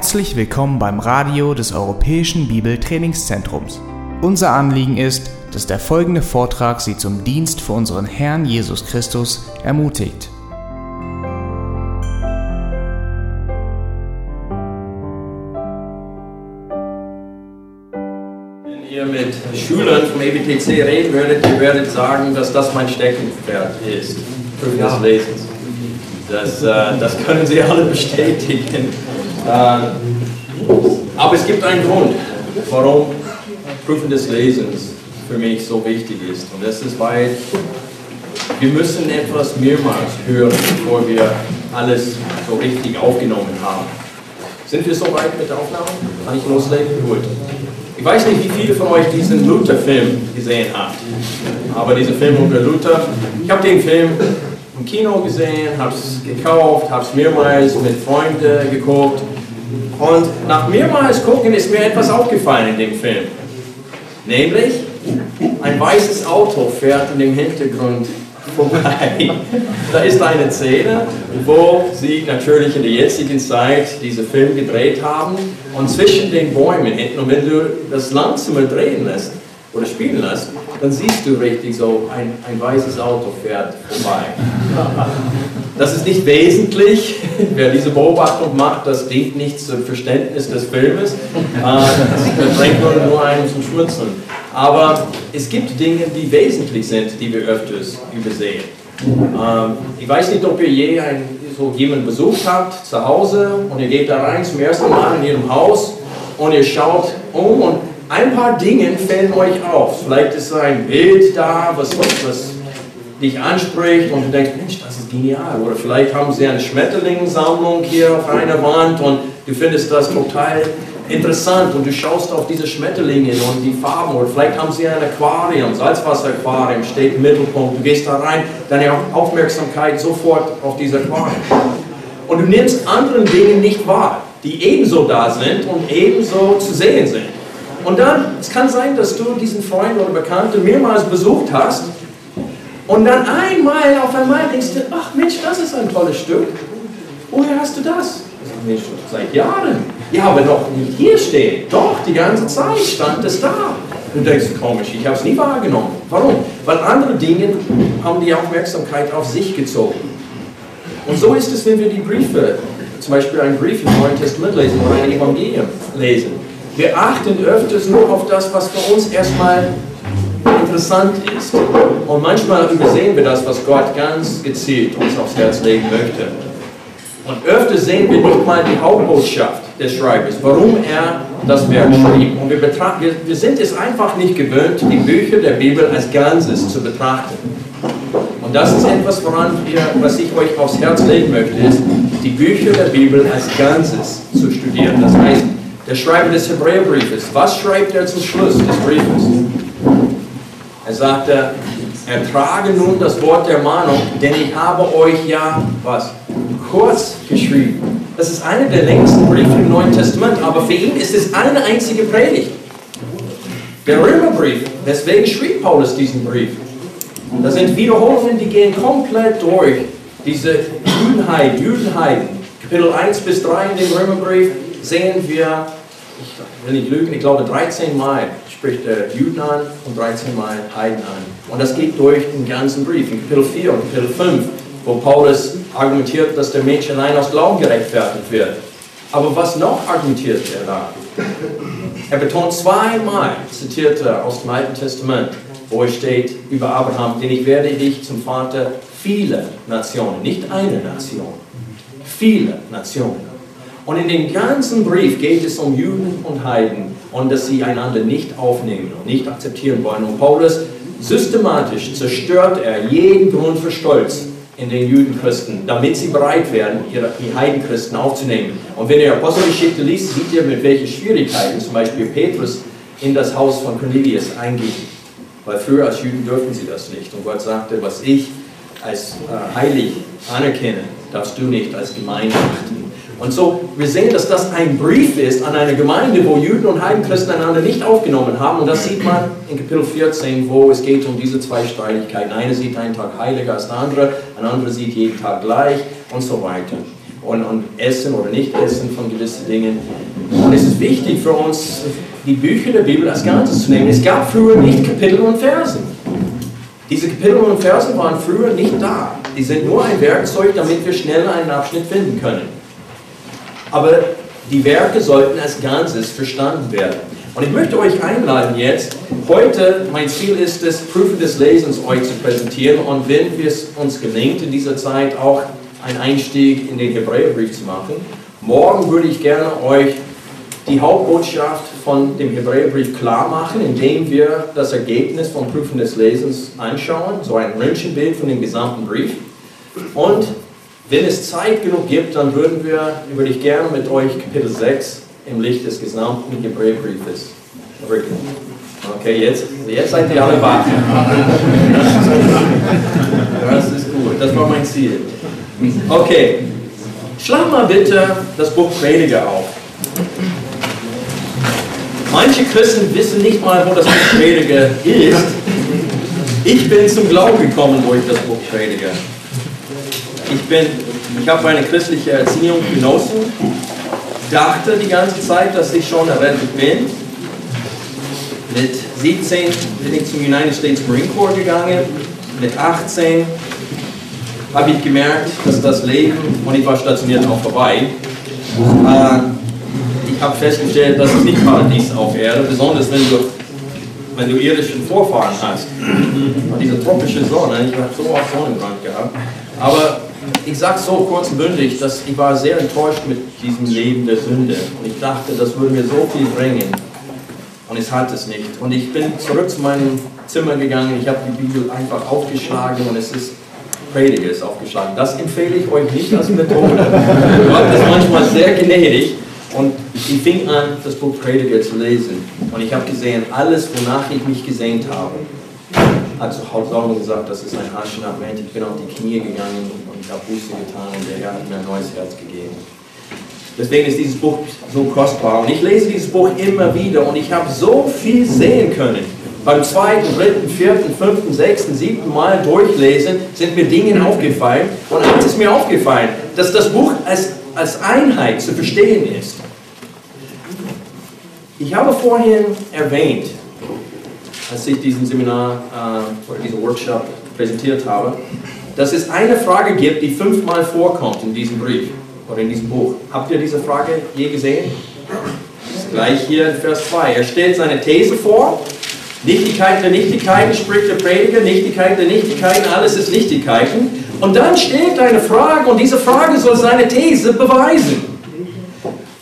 Herzlich willkommen beim Radio des Europäischen Bibeltrainingszentrums. Unser Anliegen ist, dass der folgende Vortrag Sie zum Dienst für unseren Herrn Jesus Christus ermutigt. Wenn ihr mit Schülern vom EBTC reden würdet, ihr werdet sagen, dass das mein Steckenpferd ist, des Lesens. Das, äh, das können sie alle bestätigen. Aber es gibt einen Grund, warum Prüfen des Lesens für mich so wichtig ist. Und das ist, weil wir müssen etwas mehrmals hören, bevor wir alles so richtig aufgenommen haben. Sind wir soweit mit der Aufnahme? Kann ich loslegen? Gut. Ich weiß nicht, wie viele von euch diesen Luther-Film gesehen habt. Aber dieser Film über Luther, ich habe den Film im Kino gesehen, habe es gekauft, habe es mehrmals mit Freunden geguckt. Und nach mehrmals gucken ist mir etwas aufgefallen in dem Film. Nämlich, ein weißes Auto fährt in dem Hintergrund vorbei. da ist eine Szene, wo sie natürlich in der jetzigen Zeit diesen Film gedreht haben und zwischen den Bäumen hinten, und wenn du das langsamer drehen lässt oder spielen lässt, dann siehst du richtig so, ein, ein weißes Auto fährt vorbei. Das ist nicht wesentlich. Wer diese Beobachtung macht, das dient nicht zum Verständnis des Filmes. Äh, Das bringt nur, nur einen zum Schmunzeln. Aber es gibt Dinge, die wesentlich sind, die wir öfters übersehen. Ähm, Ich weiß nicht, ob ihr je ein, so jemanden besucht habt zu Hause und ihr geht da rein zum ersten Mal in ihrem Haus und ihr schaut um und ein paar Dinge fällen euch auf. Vielleicht ist ein Bild da, was, was, dich anspricht und du denkst, Mensch, das ist genial. Oder vielleicht haben sie eine Schmetterlingssammlung hier auf einer Wand und du findest das total interessant und du schaust auf diese Schmetterlinge und die Farben. Oder vielleicht haben sie ein Aquarium, Salzwasseraquarium steht im Mittelpunkt. Du gehst da rein, deine Aufmerksamkeit sofort auf dieses Aquarium. Und du nimmst anderen Dinge nicht wahr, die ebenso da sind und ebenso zu sehen sind. Und dann, es kann sein, dass du diesen Freund oder Bekannte mehrmals besucht hast und dann einmal auf einmal denkst du, ach Mensch, das ist ein tolles Stück. Woher hast du das? Mensch, seit Jahren. Ja, aber doch nicht hier stehen. Doch, die ganze Zeit stand es da. Du denkst, komisch, ich habe es nie wahrgenommen. Warum? Weil andere Dinge haben die Aufmerksamkeit auf sich gezogen. Und so ist es, wenn wir die Briefe, zum Beispiel einen Brief im Neuen Testament lesen oder ein Evangelium lesen. Wir achten öfters nur auf das, was für uns erstmal interessant ist. Und manchmal übersehen wir das, was Gott ganz gezielt uns aufs Herz legen möchte. Und öfter sehen wir nicht mal die Hauptbotschaft des Schreibers, warum er das Werk schrieb. Und wir, betrachten, wir, sind es einfach nicht gewöhnt, die Bücher der Bibel als Ganzes zu betrachten. Und das ist etwas, woran wir, was ich euch aufs Herz legen möchte, ist, die Bücher der Bibel als Ganzes zu studieren. Das heißt, der Schreiber des Hebräerbriefes, was schreibt er zum Schluss des Briefes? Er sagte, ertrage nun das Wort der Mahnung, denn ich habe euch ja, was, kurz geschrieben. Das ist einer der längsten Briefe im Neuen Testament, aber für ihn ist es eine einzige Predigt. Der Römerbrief, deswegen schrieb Paulus diesen Brief. Das sind Wiederholungen, die gehen komplett durch. Diese Judenheit, Judenheiden, Kapitel 1 bis 3 in dem Römerbrief sehen wir, ich will nicht lügen, ich glaube 13 Mal spricht er Juden an und 13 Mal Heiden an. Und das geht durch den ganzen Brief. In Kapitel 4 und Kapitel 5, wo Paulus argumentiert, dass der Mensch allein aus Glauben gerechtfertigt wird. Aber was noch argumentiert er da? Er betont zweimal, zitiert er aus dem Alten Testament, wo es steht über Abraham, denn ich werde dich zum Vater vieler Nationen, nicht eine Nation, viele Nationen. Und in dem ganzen Brief geht es um Juden und Heiden und dass sie einander nicht aufnehmen und nicht akzeptieren wollen. Und Paulus systematisch zerstört er jeden Grund für Stolz in den Judenchristen, damit sie bereit werden, ihre, die Heidenchristen aufzunehmen. Und wenn ihr Apostelgeschichte liest, seht ihr, mit welchen Schwierigkeiten zum Beispiel Petrus in das Haus von Cornelius einging. Weil früher als Juden dürfen sie das nicht. Und Gott sagte, was ich als äh, heilig anerkenne, darfst du nicht als Gemeinde achten. Und so, wir sehen, dass das ein Brief ist an eine Gemeinde, wo Juden und Heidenchristen einander nicht aufgenommen haben. Und das sieht man in Kapitel 14, wo es geht um diese zwei Streitigkeiten. Eine sieht einen Tag heiliger als der andere, ein anderer sieht jeden Tag gleich und so weiter. und, und Essen oder Nicht-Essen von gewissen Dingen. Und es ist wichtig für uns, die Bücher der Bibel als Ganzes zu nehmen. Es gab früher nicht Kapitel und Versen. Diese Kapitel und Versen waren früher nicht da. Die sind nur ein Werkzeug, damit wir schneller einen Abschnitt finden können. Aber die Werke sollten als Ganzes verstanden werden. Und ich möchte euch einladen jetzt, heute, mein Ziel ist es, Prüfen des Lesens euch zu präsentieren und wenn es uns gelingt, in dieser Zeit auch einen Einstieg in den Hebräerbrief zu machen. Morgen würde ich gerne euch die Hauptbotschaft von dem Hebräerbrief klar machen, indem wir das Ergebnis vom Prüfen des Lesens anschauen, so ein Röntgenbild von dem gesamten Brief. Und wenn es Zeit genug gibt, dann würden wir, würde ich gerne mit euch Kapitel 6 im Licht des gesamten Hebräerbriefes rücken. Okay, jetzt, jetzt seid ihr alle wach. Das ist gut, das war mein Ziel. Okay, schlag mal bitte das Buch Prediger auf. Manche Christen wissen nicht mal, wo das Buch Prediger ist. Ich bin zum Glauben gekommen durch das Buch Prediger. Ich bin, ich habe eine christliche Erziehung genossen, dachte die ganze Zeit, dass ich schon errettet bin. Mit 17 bin ich zum United States Marine Corps gegangen. Mit 18 habe ich gemerkt, dass das Leben, und ich war stationiert auch vorbei, äh, ich habe festgestellt, dass es nicht Paradies auf Erde, besonders wenn du, wenn du irdischen Vorfahren hast. Und diese tropische Sonne, ich habe so oft Sonnenbrand gehabt. Aber ich sage so kurz und bündig, dass ich war sehr enttäuscht mit diesem Leben der Sünde. Und ich dachte, das würde mir so viel bringen. Und es hat es nicht. Und ich bin zurück zu meinem Zimmer gegangen, ich habe die Bibel einfach aufgeschlagen und es ist Prediger ist aufgeschlagen. Das empfehle ich euch nicht als Methode. Gott ist manchmal sehr gnädig. Und ich fing an, das Buch Prediger zu lesen. Und ich habe gesehen, alles, wonach ich mich gesehnt habe, hat zu Hauptsache gesagt, das ist ein Anschnabment. Ich bin auf die Knie gegangen und habe Buße getan und der Herr hat mir ein neues Herz gegeben. Deswegen ist dieses Buch so kostbar. Und ich lese dieses Buch immer wieder und ich habe so viel sehen können. Beim zweiten, dritten, vierten, fünften, sechsten, siebten Mal durchlesen sind mir Dinge aufgefallen. Und eins ist mir aufgefallen, dass das Buch als, als Einheit zu verstehen ist. Ich habe vorhin erwähnt, als ich diesen Seminar äh, oder diesen Workshop präsentiert habe, dass es eine Frage gibt, die fünfmal vorkommt in diesem Brief oder in diesem Buch. Habt ihr diese Frage je gesehen? Ist gleich hier in Vers 2. Er stellt seine These vor. Nichtigkeit der Nichtigkeiten spricht der Prediger, Nichtigkeit der Nichtigkeiten, alles ist Nichtigkeiten. Und dann stellt eine Frage und diese Frage soll seine These beweisen.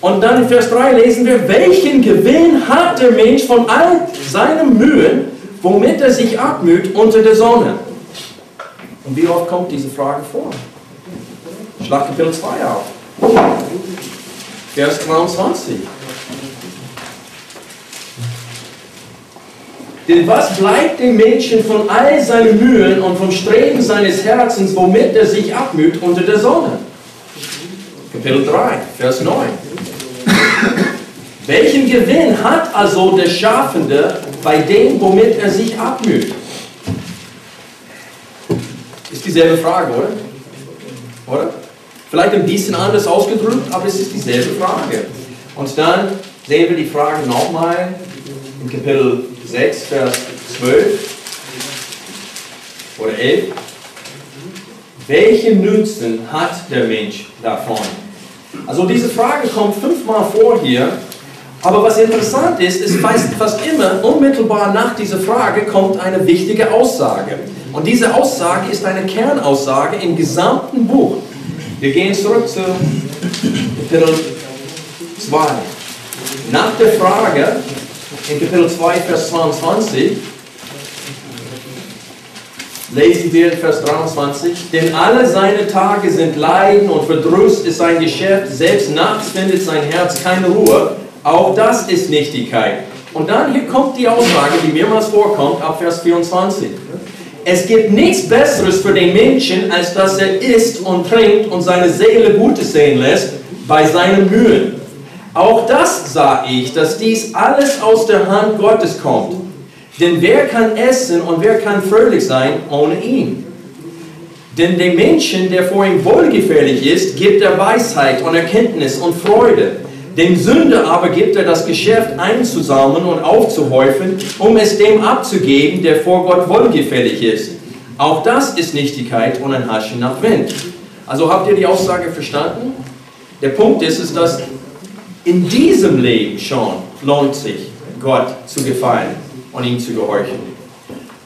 Und dann in Vers 3 lesen wir, welchen Gewinn hat der Mensch von all seinen Mühen, womit er sich abmüht unter der Sonne? Und wie oft kommt diese Frage vor? Schlag Kapitel 2 auf. Vers 23. Denn was bleibt dem Menschen von all seinen Mühen und vom Streben seines Herzens, womit er sich abmüht unter der Sonne? Kapitel 3, Vers 9. Welchen Gewinn hat also der Schaffende bei dem, womit er sich abmüht? Ist dieselbe Frage, oder? Oder? Vielleicht ein bisschen anders ausgedrückt, aber es ist dieselbe Frage. Und dann sehen wir die Frage nochmal in Kapitel 6, Vers 12 oder 11. Welchen Nutzen hat der Mensch davon? Also diese Frage kommt fünfmal vor hier. Aber was interessant ist, ist fast, fast immer unmittelbar nach dieser Frage kommt eine wichtige Aussage. Und diese Aussage ist eine Kernaussage im gesamten Buch. Wir gehen zurück zu Kapitel 2. Nach der Frage in Kapitel 2, Vers 22 lesen wir in Vers 23, denn alle seine Tage sind Leiden und Verdruss ist sein Geschäft, selbst nachts findet sein Herz keine Ruhe, auch das ist Nichtigkeit. Und dann hier kommt die Aussage, die mehrmals vorkommt, ab Vers 24. Es gibt nichts Besseres für den Menschen, als dass er isst und trinkt und seine Seele Gutes sehen lässt bei seinen Mühen. Auch das sah ich, dass dies alles aus der Hand Gottes kommt. Denn wer kann essen und wer kann fröhlich sein ohne ihn? Denn dem Menschen, der vor ihm wohlgefällig ist, gibt er Weisheit und Erkenntnis und Freude. Dem Sünder aber gibt er das Geschäft einzusammeln und aufzuhäufen, um es dem abzugeben, der vor Gott wohlgefällig ist. Auch das ist Nichtigkeit und ein Haschen nach Wind. Also habt ihr die Aussage verstanden? Der Punkt ist, ist, dass in diesem Leben schon lohnt sich, Gott zu gefallen und ihm zu gehorchen.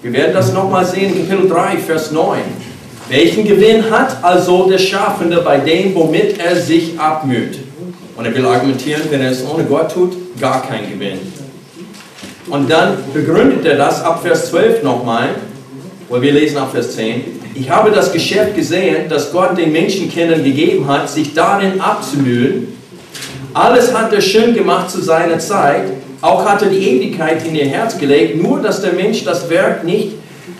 Wir werden das nochmal sehen in Kapitel 3, Vers 9. Welchen Gewinn hat also der Schaffende bei dem, womit er sich abmüht? Und er will argumentieren, wenn er es ohne Gott tut, gar kein Gewinn. Und dann begründet er das ab Vers 12 nochmal, wo wir lesen ab Vers 10. Ich habe das Geschäft gesehen, das Gott den Menschenkindern gegeben hat, sich darin abzumühen. Alles hat er schön gemacht zu seiner Zeit. Auch hat er die Ewigkeit in ihr Herz gelegt, nur dass der Mensch das Werk nicht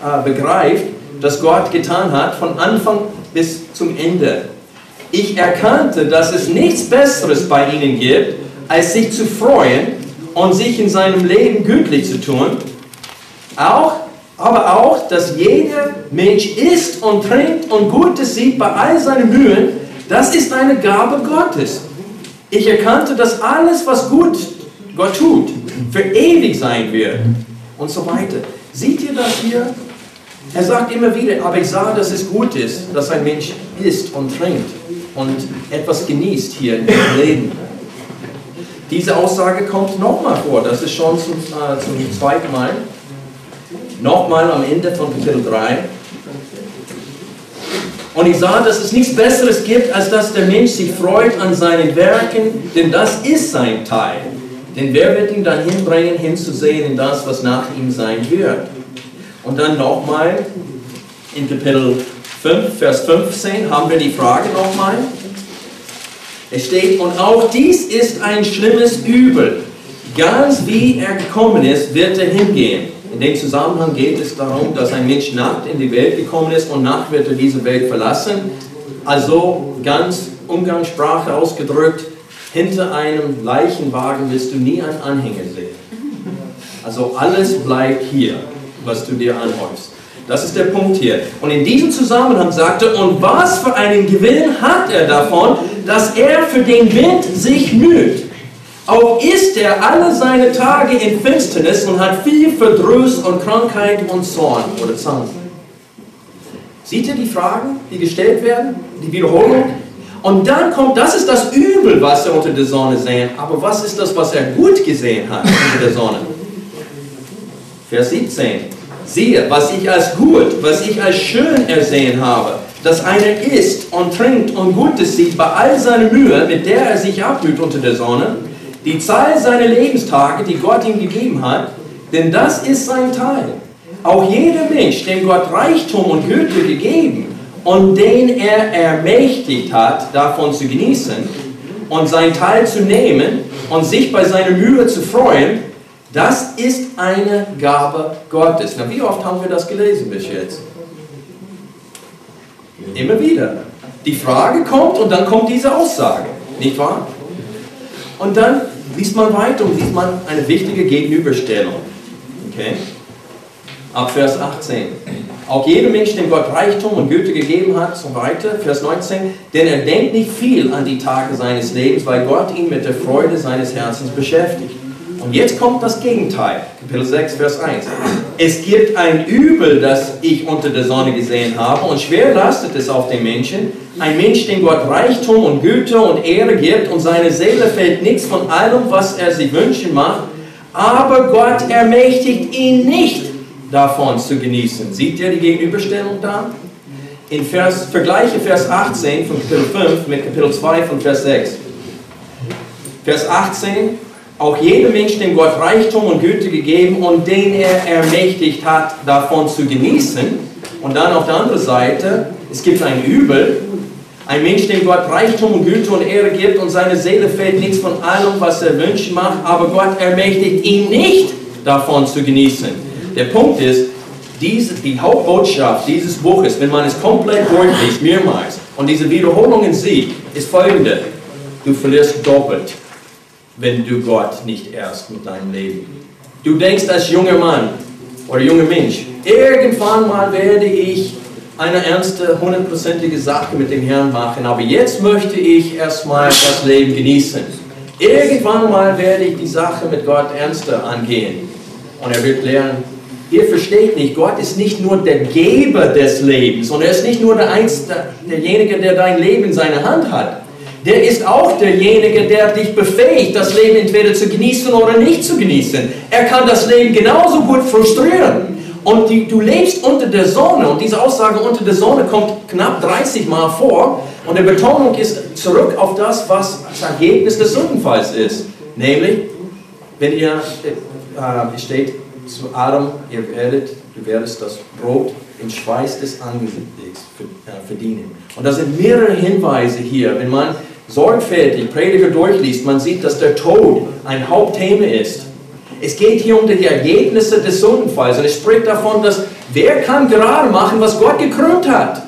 äh, begreift, das Gott getan hat, von Anfang bis zum Ende. Ich erkannte, dass es nichts Besseres bei ihnen gibt, als sich zu freuen und sich in seinem Leben gütlich zu tun. Auch, aber auch, dass jeder Mensch isst und trinkt und Gutes sieht bei all seinen Mühen, das ist eine Gabe Gottes. Ich erkannte, dass alles, was gut Gott tut, für ewig sein wird und so weiter. Seht ihr das hier? Er sagt immer wieder, aber ich sah, dass es gut ist, dass ein Mensch isst und trinkt und etwas genießt hier im Leben. Diese Aussage kommt nochmal vor, das ist schon zum, äh, zum zweiten Mal. Nochmal am Ende von Kapitel 3. Und ich sah, dass es nichts Besseres gibt, als dass der Mensch sich freut an seinen Werken, denn das ist sein Teil. Denn wer wird ihn dann hinbringen, hinzusehen in das, was nach ihm sein wird? Und dann nochmal in Kapitel 5, Vers 15 haben wir die Frage nochmal. Es steht, und auch dies ist ein schlimmes Übel. Ganz wie er gekommen ist, wird er hingehen. In dem Zusammenhang geht es darum, dass ein Mensch nackt in die Welt gekommen ist und nackt wird er diese Welt verlassen. Also ganz Umgangssprache ausgedrückt, hinter einem Leichenwagen wirst du nie einen Anhänger sehen. Also alles bleibt hier, was du dir anhäufst. Das ist der Punkt hier. Und in diesem Zusammenhang sagte, und was für einen Gewinn hat er davon, dass er für den Wind sich müht? Auch ist er alle seine Tage in Finsternis und hat viel Verdruss und Krankheit und Zorn oder Zorn. Seht ihr die Fragen, die gestellt werden? Die Wiederholung? Und dann kommt, das ist das Übel, was er unter der Sonne sehen. Aber was ist das, was er gut gesehen hat unter der Sonne? Vers 17 siehe, was ich als gut, was ich als schön ersehen habe, dass einer isst und trinkt und Gutes sieht bei all seiner Mühe, mit der er sich abmüht unter der Sonne, die Zahl seiner Lebenstage, die Gott ihm gegeben hat, denn das ist sein Teil. Auch jeder Mensch, dem Gott Reichtum und Güte gegeben und den er ermächtigt hat, davon zu genießen und sein Teil zu nehmen und sich bei seiner Mühe zu freuen, das ist eine Gabe Gottes. Na, wie oft haben wir das gelesen bis jetzt? Immer wieder. Die Frage kommt und dann kommt diese Aussage, nicht wahr? Und dann liest man weiter und liest man eine wichtige Gegenüberstellung. Okay? Ab Vers 18. Auch jeder Mensch, dem Gott Reichtum und Güte gegeben hat, so weiter, Vers 19, denn er denkt nicht viel an die Tage seines Lebens, weil Gott ihn mit der Freude seines Herzens beschäftigt. Und jetzt kommt das Gegenteil, Kapitel 6, Vers 1. Es gibt ein Übel, das ich unter der Sonne gesehen habe, und schwer lastet es auf den Menschen. Ein Mensch, dem Gott Reichtum und Güte und Ehre gibt, und seine Seele fällt nichts von allem, was er sich wünschen macht, aber Gott ermächtigt ihn nicht, davon zu genießen. Seht ihr die Gegenüberstellung da? In Vers, vergleiche Vers 18 von Kapitel 5 mit Kapitel 2 von Vers 6. Vers 18, auch jedem Mensch, dem Gott Reichtum und Güte gegeben und den er ermächtigt hat, davon zu genießen. Und dann auf der anderen Seite, es gibt ein Übel, ein Mensch, dem Gott Reichtum und Güte und Ehre gibt und seine Seele fällt nichts von allem, was er wünschen macht, aber Gott ermächtigt ihn nicht, davon zu genießen. Der Punkt ist, diese, die Hauptbotschaft dieses Buches, wenn man es komplett durchliest, mehrmals, und diese Wiederholungen sieht, ist folgende. Du verlierst doppelt wenn du Gott nicht erst mit deinem Leben. Du denkst als junger Mann oder junger Mensch, irgendwann mal werde ich eine ernste, hundertprozentige Sache mit dem Herrn machen, aber jetzt möchte ich erstmal das Leben genießen. Irgendwann mal werde ich die Sache mit Gott ernster angehen. Und er wird lernen, ihr versteht nicht, Gott ist nicht nur der Geber des Lebens und er ist nicht nur der Einz, derjenige, der dein Leben in seiner Hand hat. Der ist auch derjenige, der dich befähigt, das Leben entweder zu genießen oder nicht zu genießen. Er kann das Leben genauso gut frustrieren. Und die, du lebst unter der Sonne und diese Aussage unter der Sonne kommt knapp 30 Mal vor und die Betonung ist zurück auf das, was das Ergebnis des Sündenfalls ist. Nämlich, wenn ihr, äh, steht zu Adam, ihr werdet, du werdest das Brot im Schweiß des Angesichts äh, verdienen. Und da sind mehrere Hinweise hier. Wenn man sorgfältig Prediger durchliest, man sieht, dass der Tod ein Hauptthema ist. Es geht hier um die Ergebnisse des Sündenfalls. Und es spricht davon, dass wer kann gerade machen, was Gott gekrümmt hat.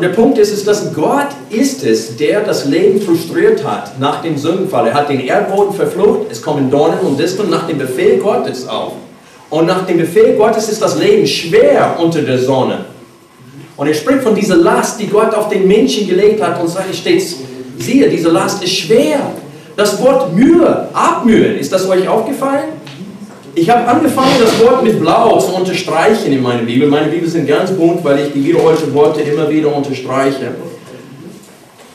Und der Punkt ist, ist, dass Gott ist es, der das Leben frustriert hat nach dem Sündenfall. Er hat den Erdboden verflucht, es kommen Dornen und Disteln nach dem Befehl Gottes auf. Und nach dem Befehl Gottes ist das Leben schwer unter der Sonne. Und er spricht von dieser Last, die Gott auf den Menschen gelegt hat und sagt, steht, siehe, diese Last ist schwer. Das Wort Mühe, abmühen, ist das euch aufgefallen? Ich habe angefangen, das Wort mit Blau zu unterstreichen in meiner Bibel. Meine Bibel sind ganz bunt, weil ich die wiederholten Worte immer wieder unterstreiche.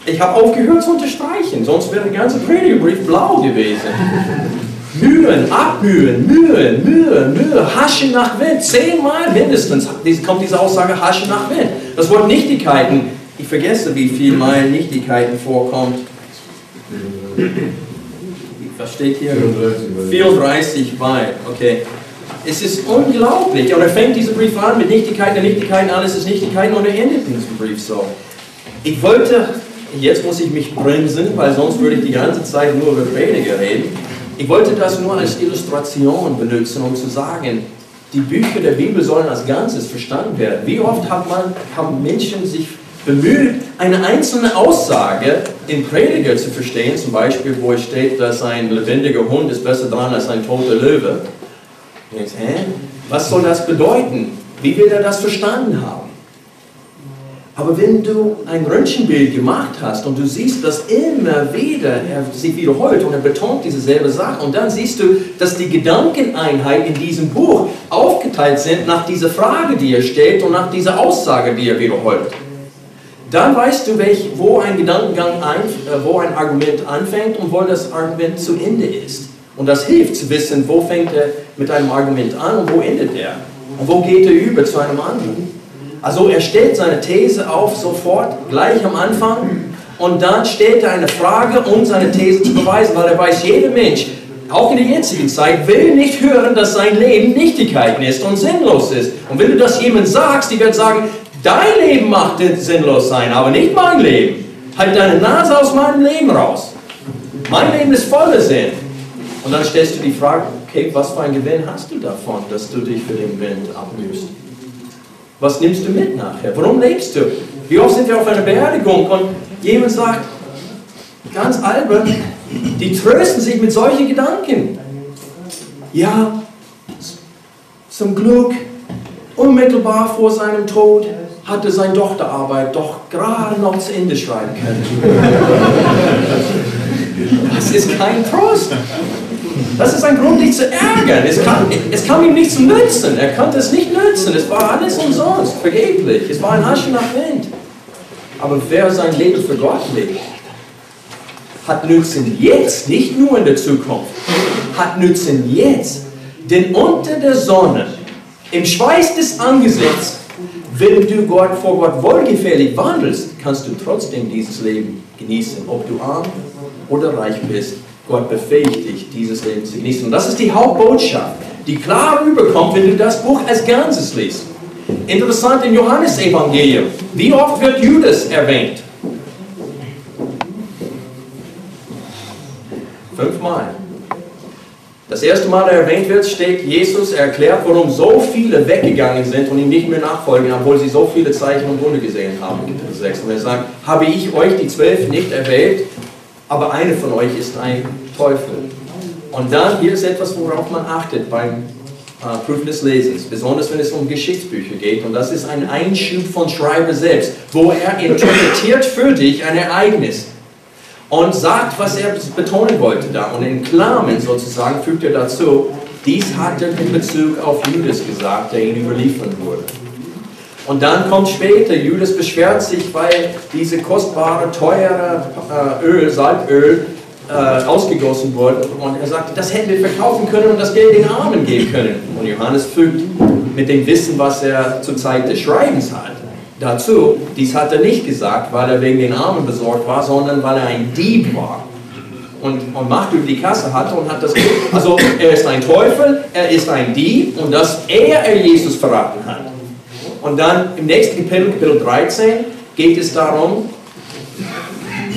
Ich habe aufgehört zu unterstreichen, sonst wäre der ganze Predigerbrief blau gewesen. Mühen, abmühen, Mühen, Mühe, Mühe, haschen nach Wind. Zehnmal mindestens kommt diese Aussage, haschen nach Wind. Das Wort Nichtigkeiten, ich vergesse, wie viel Mal Nichtigkeiten vorkommt. Was steht hier? 34, 34 Mal, okay. Es ist unglaublich. Und er fängt diesen Brief an mit Nichtigkeiten, Nichtigkeiten, alles ist Nichtigkeiten und er endet diesen Brief so. Ich wollte, jetzt muss ich mich bremsen, weil sonst würde ich die ganze Zeit nur über Prediger reden. Ich wollte das nur als Illustration benutzen, um zu sagen, die Bücher der Bibel sollen als Ganzes verstanden werden. Wie oft hat man, haben Menschen sich bemüht, eine einzelne Aussage in Prediger zu verstehen, zum Beispiel, wo es steht, dass ein lebendiger Hund ist besser dran als ein toter Löwe. Denkst, hä? Was soll das bedeuten? Wie will er das verstanden haben? Aber wenn du ein Röntgenbild gemacht hast und du siehst, dass immer wieder er sich wiederholt und er betont dieselbe Sache und dann siehst du, dass die Gedankeneinheiten in diesem Buch aufgeteilt sind nach dieser Frage, die er stellt und nach dieser Aussage, die er wiederholt, dann weißt du, welch, wo ein Gedankengang, ein, äh, wo ein Argument anfängt und wo das Argument zu Ende ist. Und das hilft zu wissen, wo fängt er mit einem Argument an und wo endet er. Und wo geht er über zu einem anderen. Also er stellt seine These auf sofort, gleich am Anfang, und dann stellt er eine Frage, um seine These zu beweisen, weil er weiß, jeder Mensch, auch in der jetzigen Zeit, will nicht hören, dass sein Leben Nichtigkeiten ist und sinnlos ist. Und wenn du das jemand sagst, die wird sagen, dein Leben macht sinnlos sein, aber nicht mein Leben. Halt deine Nase aus meinem Leben raus. Mein Leben ist voller Sinn. Und dann stellst du die Frage, okay, was für einen Gewinn hast du davon, dass du dich für den Wind abmühst? Was nimmst du mit nachher? Warum lebst du? Wie oft sind wir auf einer Beerdigung und jemand sagt, ganz albern, die trösten sich mit solchen Gedanken. Ja, zum Glück, unmittelbar vor seinem Tod hatte seine Doktorarbeit doch gerade noch zu Ende schreiben können. Das ist kein Trost. Das ist ein Grund, dich zu ärgern. Es kam, es kam ihm nicht zu nützen. Er konnte es nicht nützen. Es war alles umsonst, vergeblich. Es war ein Haschen nach Wind. Aber wer sein Leben für Gott lebt, hat Nützen jetzt, nicht nur in der Zukunft, hat Nützen jetzt. Denn unter der Sonne, im Schweiß des Angesichts, wenn du Gott vor Gott wohlgefällig wandelst, kannst du trotzdem dieses Leben genießen, ob du arm oder reich bist. Gott befähigt dich, dieses Leben zu genießen. Und das ist die Hauptbotschaft, die klar rüberkommt, wenn du das Buch als Ganzes liest. Interessant im Johannesevangelium. Wie oft wird Judas erwähnt? Fünfmal. Das erste Mal, er erwähnt wird, steht, Jesus erklärt, warum so viele weggegangen sind und ihm nicht mehr nachfolgen, obwohl sie so viele Zeichen und Wunder gesehen haben. Kapitel 6. Und er sagt, habe ich euch die zwölf nicht erwählt, aber eine von euch ist ein Teufel. Und dann, hier ist etwas, worauf man achtet beim äh, Prüfen des Lesens, besonders wenn es um Geschichtsbücher geht. Und das ist ein Einschub von Schreiber selbst, wo er interpretiert für dich ein Ereignis und sagt, was er betonen wollte da. Und in Klammern sozusagen fügt er dazu, dies hat er in Bezug auf Judas gesagt, der ihn überliefern wurde. Und dann kommt später, Judas beschwert sich, weil diese kostbare, teure äh, Öl, Salböl, äh, ausgegossen wurde. Und er sagte, das hätten wir verkaufen können und das Geld den Armen geben können. Und Johannes fügt mit dem Wissen, was er zur Zeit des Schreibens hat, dazu, dies hat er nicht gesagt, weil er wegen den Armen besorgt war, sondern weil er ein Dieb war. Und, und Macht über die Kasse hatte und hat das. Also er ist ein Teufel, er ist ein Dieb und dass er, er Jesus verraten hat. Und dann im nächsten Kapitel, Kapitel 13, geht es darum,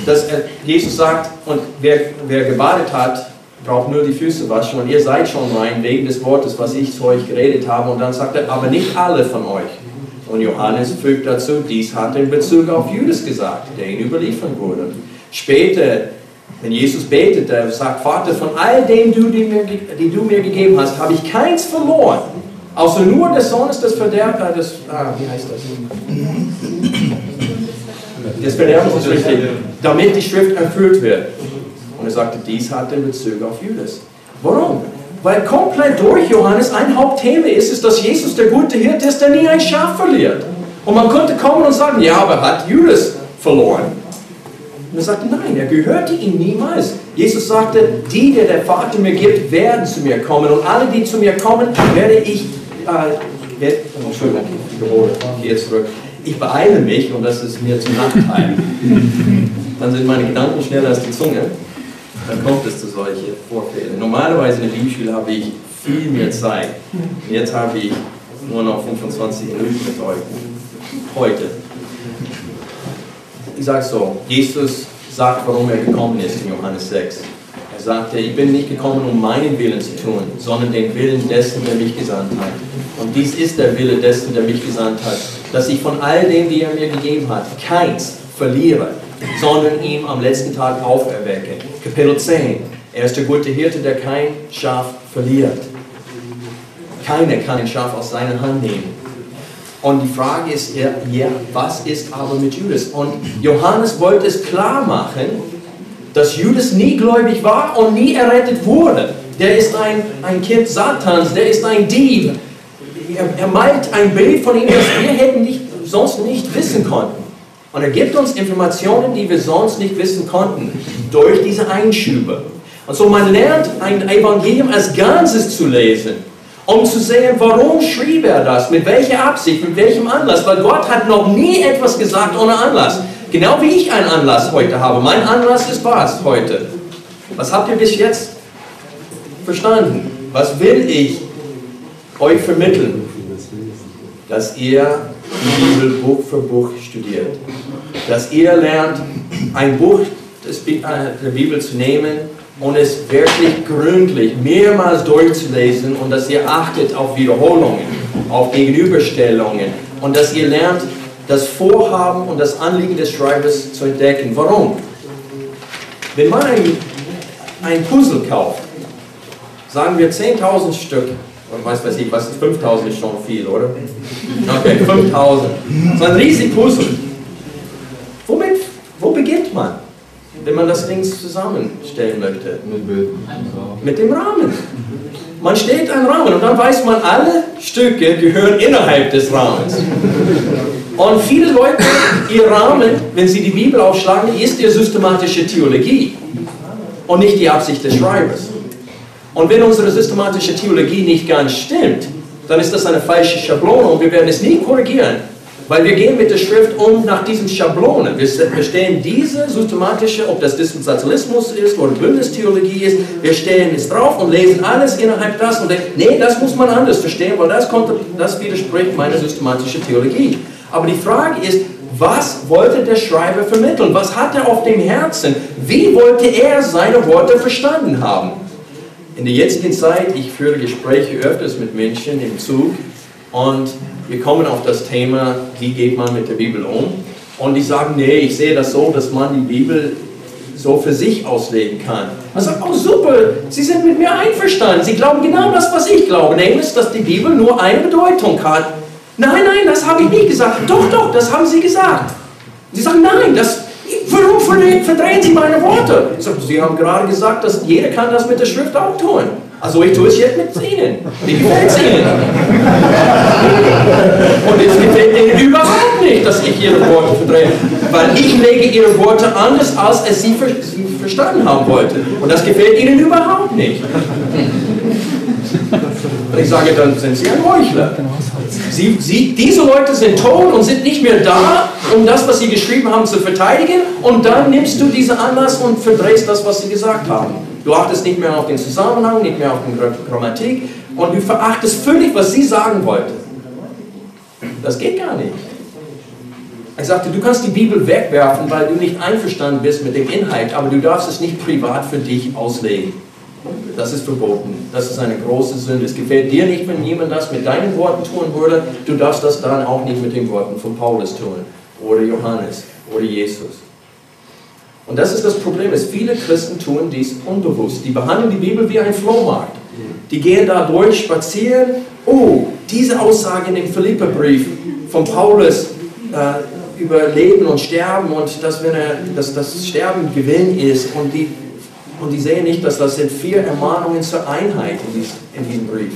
dass Jesus sagt, und wer, wer gebadet hat, braucht nur die Füße waschen und ihr seid schon rein wegen des Wortes, was ich zu euch geredet habe. Und dann sagt er, aber nicht alle von euch. Und Johannes fügt dazu, dies hat in Bezug auf Judas gesagt, der ihn überliefern wurde. Später, wenn Jesus betet, er sagt, Vater, von all dem, du, die, du mir gegeben hast, habe ich keins verloren, außer nur des Sohnes des Verderbers, des, ah, wie heißt das? des Verderbens ist richtig, damit die Schrift erfüllt wird. Und er sagte, dies hat den Bezug auf Judas. Warum? Weil komplett durch Johannes ein Hauptthema ist, ist, dass Jesus der gute Hirte ist, der nie ein Schaf verliert. Und man könnte kommen und sagen, ja, aber hat Judas verloren? Und er sagte, nein, er gehörte ihm niemals. Jesus sagte, die, die der Vater mir gibt, werden zu mir kommen. Und alle, die zu mir kommen, werde ich, äh, werde, oh, Entschuldigung, ich gehe zurück ich beeile mich und das ist mir zum Nachteil. Dann sind meine Gedanken schneller als die Zunge. Dann kommt es zu solchen Vorfällen. Normalerweise in der Bibelschule habe ich viel mehr Zeit. Jetzt habe ich nur noch 25 Minuten mit euch. Heute. Ich sage so, Jesus sagt, warum er gekommen ist in Johannes 6. Er sagte, ich bin nicht gekommen, um meinen Willen zu tun, sondern den Willen dessen, der mich gesandt hat. Und dies ist der Wille dessen, der mich gesandt hat, dass ich von all dem, die er mir gegeben hat, keins verliere, sondern ihm am letzten Tag auferwecke. Kapitel 10. Er ist der gute Hirte, der kein Schaf verliert. Keiner kann ein Schaf aus seiner Hand nehmen. Und die Frage ist, ja, was ist aber mit Judas? Und Johannes wollte es klar machen, dass Judas nie gläubig war und nie errettet wurde. Der ist ein, ein Kind Satans, der ist ein Dieb, er, er malt ein Bild von ihm, das wir hätten nicht, sonst nicht wissen konnten. Und er gibt uns Informationen, die wir sonst nicht wissen konnten, durch diese Einschübe. Und so man lernt, ein Evangelium als Ganzes zu lesen, um zu sehen, warum schrieb er das, mit welcher Absicht, mit welchem Anlass. Weil Gott hat noch nie etwas gesagt ohne Anlass. Genau wie ich einen Anlass heute habe. Mein Anlass ist was heute? Was habt ihr bis jetzt verstanden? Was will ich euch vermitteln, dass ihr die Bibel Buch für Buch studiert. Dass ihr lernt, ein Buch äh, der Bibel zu nehmen und es wirklich gründlich mehrmals durchzulesen und dass ihr achtet auf Wiederholungen, auf Gegenüberstellungen und dass ihr lernt, das Vorhaben und das Anliegen des Schreibers zu entdecken. Warum? Wenn man ein, ein Puzzle kauft, sagen wir 10.000 Stück, und weiß weiß ich, was ist 5000 ist schon viel, oder? Okay, 5000. So ein riesig Puzzle. Womit, wo beginnt man, wenn man das Ding zusammenstellen möchte? Mit dem Rahmen. Man steht einen Rahmen und dann weiß man, alle Stücke gehören innerhalb des Rahmens. Und viele Leute, ihr Rahmen, wenn sie die Bibel aufschlagen, ist ihr systematische Theologie und nicht die Absicht des Schreibers. Und wenn unsere systematische Theologie nicht ganz stimmt, dann ist das eine falsche Schablone und wir werden es nie korrigieren. Weil wir gehen mit der Schrift um nach diesen Schablonen. Wir stellen diese systematische, ob das Dispensationalismus ist oder Bündnistheologie ist, wir stellen es drauf und lesen alles innerhalb das und denken, nee, das muss man anders verstehen, weil das, kommt, das widerspricht meiner systematischen Theologie. Aber die Frage ist, was wollte der Schreiber vermitteln? Was hat er auf dem Herzen? Wie wollte er seine Worte verstanden haben? In der jetzigen Zeit, ich führe Gespräche öfters mit Menschen im Zug und wir kommen auf das Thema, wie geht man mit der Bibel um? Und die sagen, nee, ich sehe das so, dass man die Bibel so für sich auslegen kann. Er sagt, oh super, Sie sind mit mir einverstanden. Sie glauben genau das, was ich glaube, nämlich, dass die Bibel nur eine Bedeutung hat. Nein, nein, das habe ich nicht gesagt. Doch, doch, das haben Sie gesagt. Sie sagen, nein, das, warum verdrehen Sie meine Worte? Ich sage, Sie haben gerade gesagt, dass jeder kann das mit der Schrift auch tun. Also ich tue es jetzt mit Ihnen. Wie gefällt es Ihnen? Und es gefällt Ihnen überhaupt nicht, dass ich Ihre Worte verdrehe. Weil ich lege Ihre Worte anders als Sie, Sie verstanden haben wollten. Und das gefällt Ihnen überhaupt nicht. Und ich sage, dann sind Sie ein Heuchler. Sie, sie, diese Leute sind tot und sind nicht mehr da, um das, was sie geschrieben haben, zu verteidigen. Und dann nimmst du diese Anlass und verdrehst das, was sie gesagt haben. Du achtest nicht mehr auf den Zusammenhang, nicht mehr auf die Grammatik und du verachtest völlig, was sie sagen wollten. Das geht gar nicht. Er sagte, du kannst die Bibel wegwerfen, weil du nicht einverstanden bist mit dem Inhalt, aber du darfst es nicht privat für dich auslegen. Das ist verboten. Das ist eine große Sünde. Es gefällt dir nicht, wenn jemand das mit deinen Worten tun würde. Du darfst das dann auch nicht mit den Worten von Paulus tun. Oder Johannes. Oder Jesus. Und das ist das Problem, dass viele Christen tun dies unbewusst. Die behandeln die Bibel wie ein Flohmarkt. Die gehen da durch, spazieren. Oh, diese Aussage in dem Philipperbrief von Paulus äh, über Leben und Sterben und dass, wenn er, dass das Sterben Gewinn ist und die und die sehen nicht, dass das sind vier Ermahnungen zur Einheit in, dies, in diesem Brief.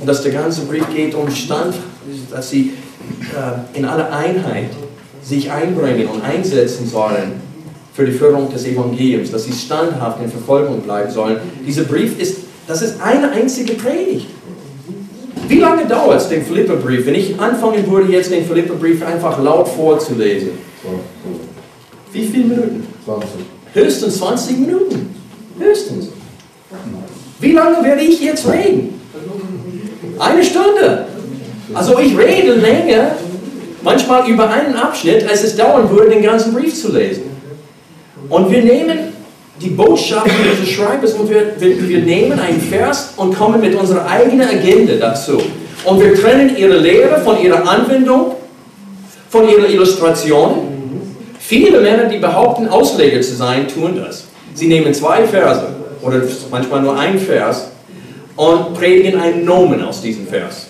Und dass der ganze Brief geht um Stand, dass sie äh, in aller Einheit sich einbringen und einsetzen sollen für die Führung des Evangeliums, dass sie standhaft in Verfolgung bleiben sollen. Dieser Brief ist, das ist eine einzige Predigt. Wie lange dauert es, den Philipperbrief, wenn ich anfangen würde, jetzt den Philipperbrief einfach laut vorzulesen? Wie viele Minuten? 20. Höchstens 20 Minuten. Höchstens. Wie lange werde ich jetzt reden? Eine Stunde. Also ich rede länger, manchmal über einen Abschnitt, als es dauern würde, den ganzen Brief zu lesen. Und wir nehmen die Botschaft dieses Schreibers und wir, wir, wir nehmen einen Vers und kommen mit unserer eigenen Agenda dazu. Und wir trennen ihre Lehre von ihrer Anwendung, von ihrer Illustration Viele Männer, die behaupten, Ausleger zu sein, tun das. Sie nehmen zwei Verse oder manchmal nur ein Vers und predigen einen Nomen aus diesem Vers.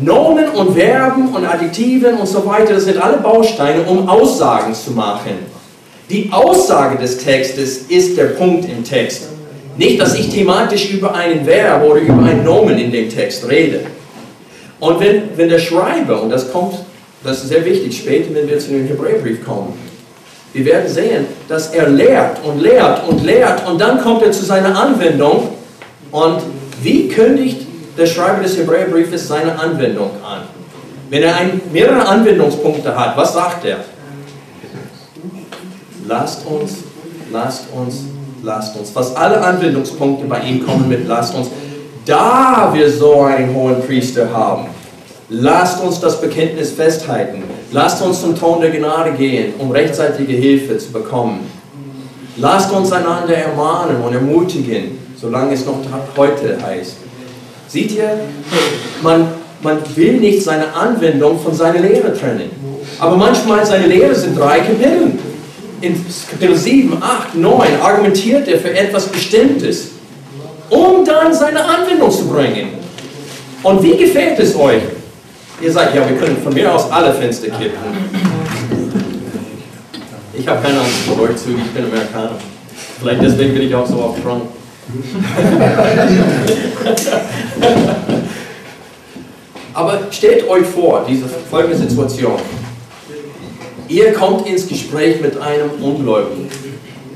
Nomen und Verben und Adjektiven und so weiter, das sind alle Bausteine, um Aussagen zu machen. Die Aussage des Textes ist der Punkt im Text. Nicht, dass ich thematisch über einen Verb oder über einen Nomen in dem Text rede. Und wenn, wenn der Schreiber, und das kommt das ist sehr wichtig, später, wenn wir zu dem Hebräerbrief kommen. Wir werden sehen, dass er lehrt und lehrt und lehrt und dann kommt er zu seiner Anwendung. Und wie kündigt der Schreiber des Hebräerbriefes seine Anwendung an? Wenn er ein, mehrere Anwendungspunkte hat, was sagt er? Lasst uns, lasst uns, lasst uns. Fast alle Anwendungspunkte bei ihm kommen mit lasst uns. Da wir so einen hohen Priester haben, Lasst uns das Bekenntnis festhalten. Lasst uns zum Ton der Gnade gehen, um rechtzeitige Hilfe zu bekommen. Lasst uns einander ermahnen und ermutigen, solange es noch heute heißt. Seht ihr, man, man will nicht seine Anwendung von seiner Lehre trennen. Aber manchmal seine Lehre sind drei Kapitel. In Kapitel 7, 8, 9 argumentiert er für etwas Bestimmtes, um dann seine Anwendung zu bringen. Und wie gefällt es euch? Ihr sagt, ja, wir können von mir aus alle Fenster kippen. Ich habe keine Angst vor Durchzug, ich bin Amerikaner. Vielleicht deswegen bin ich auch so auf Trump. Aber stellt euch vor, diese folgende Situation. Ihr kommt ins Gespräch mit einem Ungläubigen.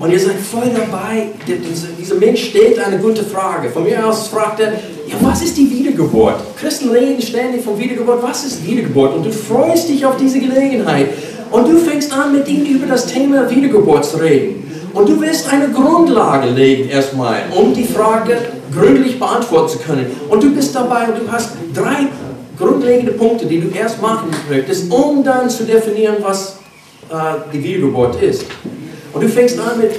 Und ihr seid voll dabei. Dieser Mensch stellt eine gute Frage. Von mir aus fragt er, ja, was ist die Wiedergeburt? Christen reden ständig von Wiedergeburt. Was ist Wiedergeburt? Und du freust dich auf diese Gelegenheit. Und du fängst an, mit ihm über das Thema Wiedergeburt zu reden. Und du willst eine Grundlage legen erstmal, um die Frage gründlich beantworten zu können. Und du bist dabei und du hast drei grundlegende Punkte, die du erst machen möchtest, um dann zu definieren, was äh, die Wiedergeburt ist. Und du fängst an mit, äh,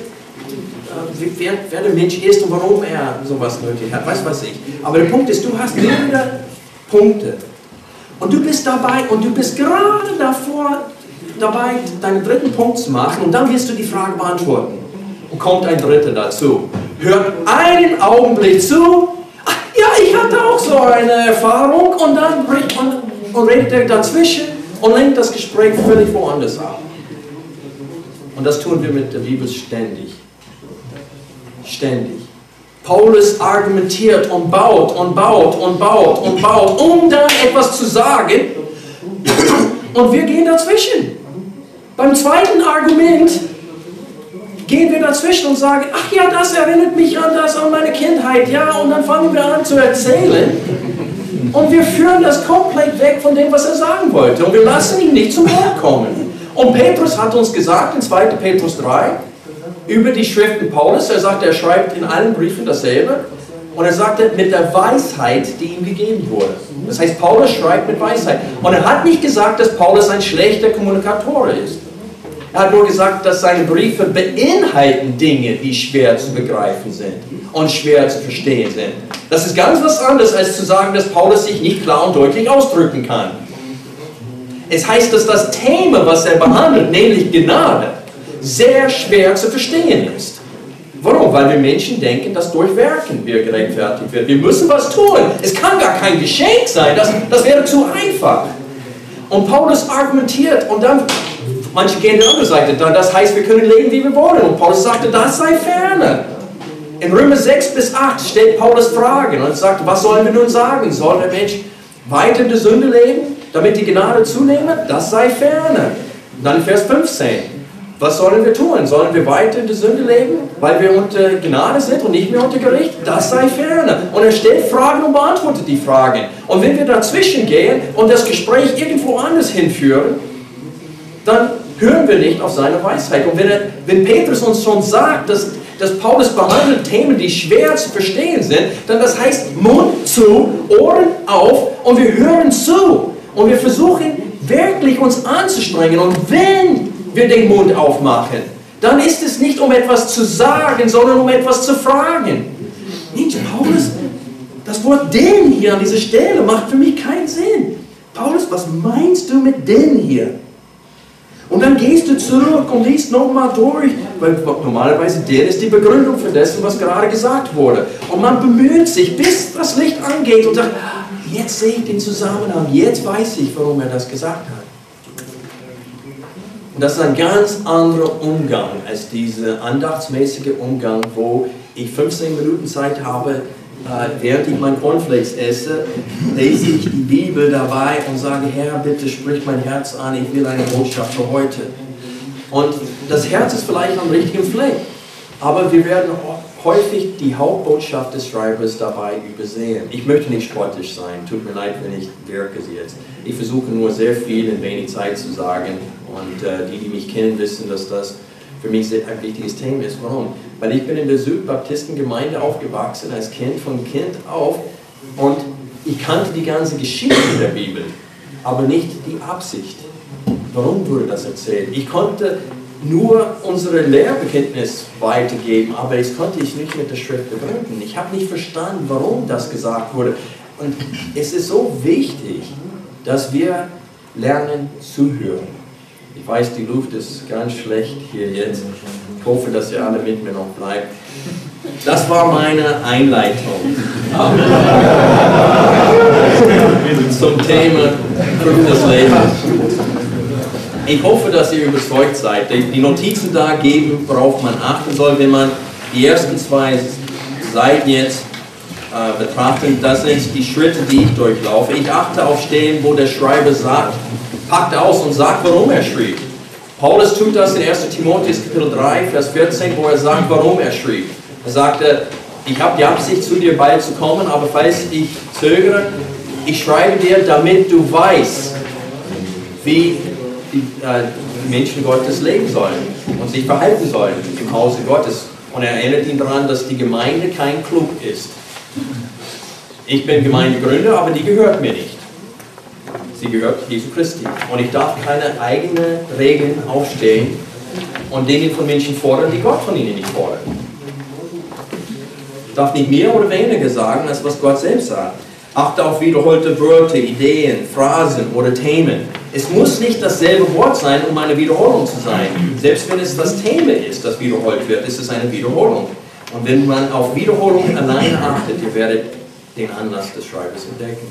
wer, wer, der Mensch ist und warum er sowas nötig hat, weiß was ich. Aber der Punkt ist, du hast mehrere Punkte. Und du bist dabei und du bist gerade davor, dabei, deinen dritten Punkt zu machen und dann wirst du die Frage beantworten. Und kommt ein dritter dazu. Hört einen Augenblick zu. Ach, ja, ich hatte auch so eine Erfahrung und dann und, und redet er dazwischen und lenkt das Gespräch völlig woanders ab. Und das tun wir mit der Bibel ständig. Ständig. Paulus argumentiert und baut und baut und baut und baut, um dann etwas zu sagen. Und wir gehen dazwischen. Beim zweiten Argument gehen wir dazwischen und sagen, ach ja, das erinnert mich an das, an meine Kindheit, ja, und dann fangen wir an zu erzählen. Und wir führen das komplett weg von dem, was er sagen wollte. Und wir lassen ihn nicht zum Wort kommen. Und Petrus hat uns gesagt in 2. Petrus 3, über die Schriften Paulus. Er sagt, er schreibt in allen Briefen dasselbe. Und er sagte, mit der Weisheit, die ihm gegeben wurde. Das heißt, Paulus schreibt mit Weisheit. Und er hat nicht gesagt, dass Paulus ein schlechter Kommunikator ist. Er hat nur gesagt, dass seine Briefe beinhalten Dinge, die schwer zu begreifen sind und schwer zu verstehen sind. Das ist ganz was anderes, als zu sagen, dass Paulus sich nicht klar und deutlich ausdrücken kann. Es heißt, dass das Thema, was er behandelt, nämlich Gnade, sehr schwer zu verstehen ist. Warum? Weil wir Menschen denken, dass durch Werken wir gerechtfertigt werden. Wir müssen was tun. Es kann gar kein Geschenk sein. Das, das wäre zu einfach. Und Paulus argumentiert und dann, manche gehen die andere Seite. Das heißt, wir können leben, wie wir wollen. Und Paulus sagte, das sei ferne. In Römer 6 bis 8 stellt Paulus Fragen und sagt, was sollen wir nun sagen? Soll der Mensch weiter in der Sünde leben, damit die Gnade zunehme? Das sei ferne. dann Vers 15. Was sollen wir tun? Sollen wir weiter in der Sünde leben, weil wir unter Gnade sind und nicht mehr unter Gericht? Das sei ferne. Und er stellt Fragen und beantwortet die Fragen. Und wenn wir dazwischen gehen und das Gespräch irgendwo anders hinführen, dann hören wir nicht auf seine Weisheit. Und wenn, er, wenn Petrus uns schon sagt, dass, dass Paulus behandelt Themen, die schwer zu verstehen sind, dann das heißt Mund zu, Ohren auf und wir hören zu. Und wir versuchen wirklich uns anzustrengen. Und wenn wir den Mund aufmachen, dann ist es nicht um etwas zu sagen, sondern um etwas zu fragen. Mensch, Paulus, das Wort denn hier an dieser Stelle macht für mich keinen Sinn. Paulus, was meinst du mit denn hier? Und dann gehst du zurück und liest nochmal durch, weil normalerweise der ist die Begründung für dessen, was gerade gesagt wurde. Und man bemüht sich, bis das Licht angeht und sagt, jetzt sehe ich den Zusammenhang, jetzt weiß ich, warum er das gesagt hat. Und das ist ein ganz anderer Umgang als dieser andachtsmäßige Umgang, wo ich 15 Minuten Zeit habe, äh, während ich mein Cornflakes esse, lese ich die Bibel dabei und sage, Herr, bitte sprich mein Herz an, ich will eine Botschaft für heute. Und das Herz ist vielleicht am richtigen Fleck, aber wir werden häufig die Hauptbotschaft des Schreibers dabei übersehen. Ich möchte nicht sportlich sein, tut mir leid, wenn ich wirke jetzt. Ich versuche nur sehr viel in wenig Zeit zu sagen und äh, die, die mich kennen, wissen, dass das für mich ein wichtiges Thema ist. Warum? Weil ich bin in der Südbaptistengemeinde aufgewachsen, als Kind von Kind auf und ich kannte die ganze Geschichte der Bibel, aber nicht die Absicht. Warum wurde das erzählt? Ich konnte nur unsere Lehrbekenntnis weitergeben, aber das konnte ich nicht mit der Schrift begründen. Ich habe nicht verstanden, warum das gesagt wurde. Und es ist so wichtig, dass wir lernen zu hören. Ich weiß, die Luft ist ganz schlecht hier jetzt. Ich hoffe, dass ihr alle mit mir noch bleibt. Das war meine Einleitung zum Thema Frucht des Lebens. Ich hoffe, dass ihr überzeugt seid. Die Notizen da geben, worauf man achten soll, wenn man die ersten zwei Seiten jetzt äh, betrachtet. Das sind die Schritte, die ich durchlaufe. Ich achte auf Stellen, wo der Schreiber sagt, packt aus und sagt, warum er schrieb. Paulus tut das in 1 Timotheus Kapitel 3, Vers 14, wo er sagt, warum er schrieb. Er sagte, ich habe die Absicht, zu dir bald zu kommen, aber falls ich zögere, ich schreibe dir, damit du weißt, wie die äh, Menschen Gottes leben sollen und sich verhalten sollen im Hause Gottes. Und er erinnert ihn daran, dass die Gemeinde kein Club ist. Ich bin Gemeindegründer, aber die gehört mir nicht. Sie gehört Jesu Christi. Und ich darf keine eigenen Regeln aufstellen und Dinge von Menschen fordern, die Gott von ihnen nicht fordert. Ich darf nicht mehr oder weniger sagen, als was Gott selbst sagt. Achte auf wiederholte Wörter, Ideen, Phrasen oder Themen Es muss nicht dasselbe Wort sein, um eine Wiederholung zu sein. Selbst wenn es das Thema ist, das wiederholt wird, ist es eine Wiederholung. Und wenn man auf Wiederholung allein achtet, ihr werdet den Anlass des Schreibers entdecken.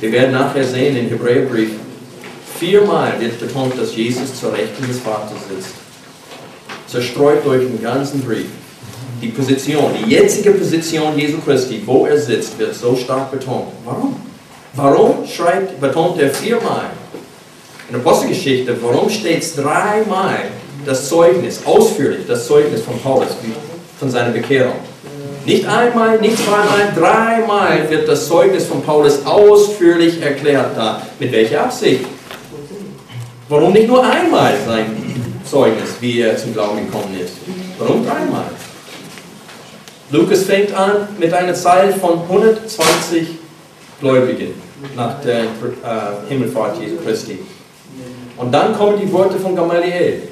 Wir werden nachher sehen im Hebräerbrief, viermal wird betont, dass Jesus zur Rechten des Vaters sitzt. Zerstreut durch den ganzen Brief. Die Position, die jetzige Position Jesu Christi, wo er sitzt, wird so stark betont. Warum? Warum schreibt, betont er viermal in der Apostelgeschichte, warum steht es dreimal das Zeugnis, ausführlich das Zeugnis von Paulus, von seiner Bekehrung? Nicht einmal, nicht zweimal, dreimal wird das Zeugnis von Paulus ausführlich erklärt da. Mit welcher Absicht? Warum nicht nur einmal sein Zeugnis, wie er zum Glauben gekommen ist? Warum dreimal? Lukas fängt an mit einer Zahl von 120 Gläubigen nach der äh, Himmelfahrt Jesu Christi. Und dann kommen die Worte von Gamaliel.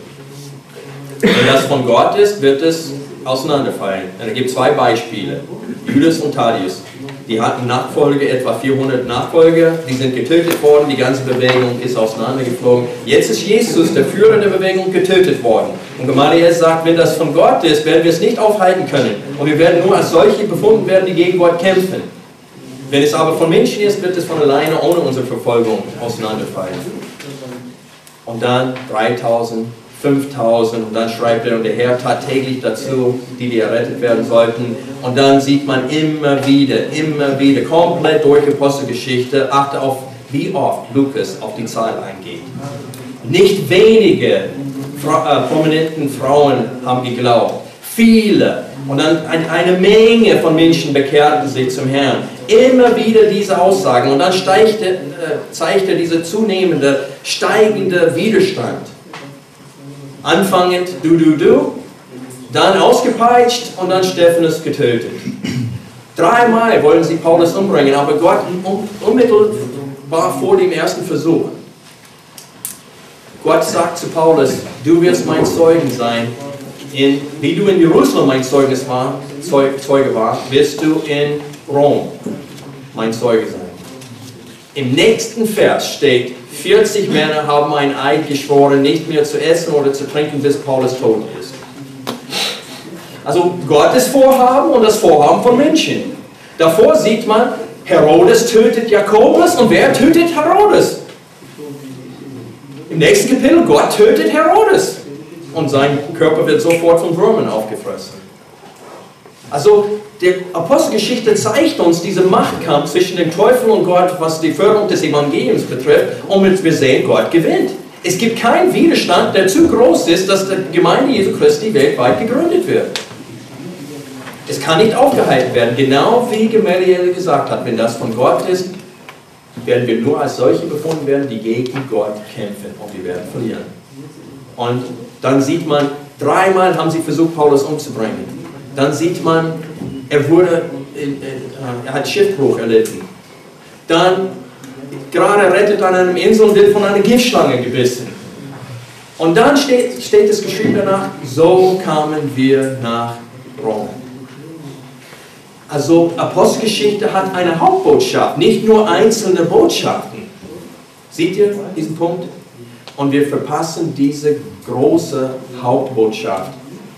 Wenn das von Gott ist, wird es auseinanderfallen. Es gibt zwei Beispiele, Judas und Thaddeus. Die hatten Nachfolge, etwa 400 Nachfolger, die sind getötet worden, die ganze Bewegung ist auseinandergeflogen. Jetzt ist Jesus, der Führer der Bewegung, getötet worden. Und Gamaliel sagt, wenn das von Gott ist, werden wir es nicht aufhalten können. Und wir werden nur als solche befunden werden, die gegen Gott kämpfen. Wenn es aber von Menschen ist, wird es von alleine ohne unsere Verfolgung auseinanderfallen. Und dann 3000, 5000 und dann schreibt er, und der Herr tat täglich dazu, die, die errettet werden sollten. Und dann sieht man immer wieder, immer wieder, komplett durch die Apostelgeschichte, achte auf, wie oft Lukas auf die Zahl eingeht. Nicht wenige äh, prominenten Frauen haben geglaubt. Viele. Und dann eine Menge von Menschen bekehrten sich zum Herrn. Immer wieder diese Aussagen. Und dann steigte, äh, zeigte dieser zunehmende, steigende Widerstand. Anfangend du, du, du, dann ausgepeitscht und dann Stephanus getötet. Dreimal wollen sie Paulus umbringen, aber Gott unmittelbar vor dem ersten Versuch. Gott sagt zu Paulus, du wirst mein Zeugen sein. In, wie du in Jerusalem mein Zeugnis war, Zeuge war, wirst du in Rom mein Zeuge sein. Im nächsten Vers steht, 40 Männer haben ein Eid geschworen, nicht mehr zu essen oder zu trinken, bis Paulus tot ist. Also Gottes Vorhaben und das Vorhaben von Menschen. Davor sieht man, Herodes tötet Jakobus und wer tötet Herodes? Im nächsten Kapitel, Gott tötet Herodes und sein Körper wird sofort von Würmern aufgefressen. Also die Apostelgeschichte zeigt uns diesen Machtkampf zwischen dem Teufel und Gott, was die Förderung des Evangeliums betrifft, und wir sehen, Gott gewinnt. Es gibt keinen Widerstand, der zu groß ist, dass die Gemeinde Jesu Christi weltweit gegründet wird. Es kann nicht aufgehalten werden, genau wie Gamaliel gesagt hat, wenn das von Gott ist, werden wir nur als solche befunden werden, die gegen Gott kämpfen und wir werden verlieren. Und dann sieht man, dreimal haben sie versucht, Paulus umzubringen. Dann sieht man, er, wurde, er hat Schiffbruch erlitten. Dann, gerade rettet an einem Insel und wird von einer Giftschlange gebissen. Und dann steht, steht es geschrieben danach, so kamen wir nach Rom. Also Apostelgeschichte hat eine Hauptbotschaft, nicht nur einzelne Botschaften. Seht ihr diesen Punkt? Und wir verpassen diese große Hauptbotschaft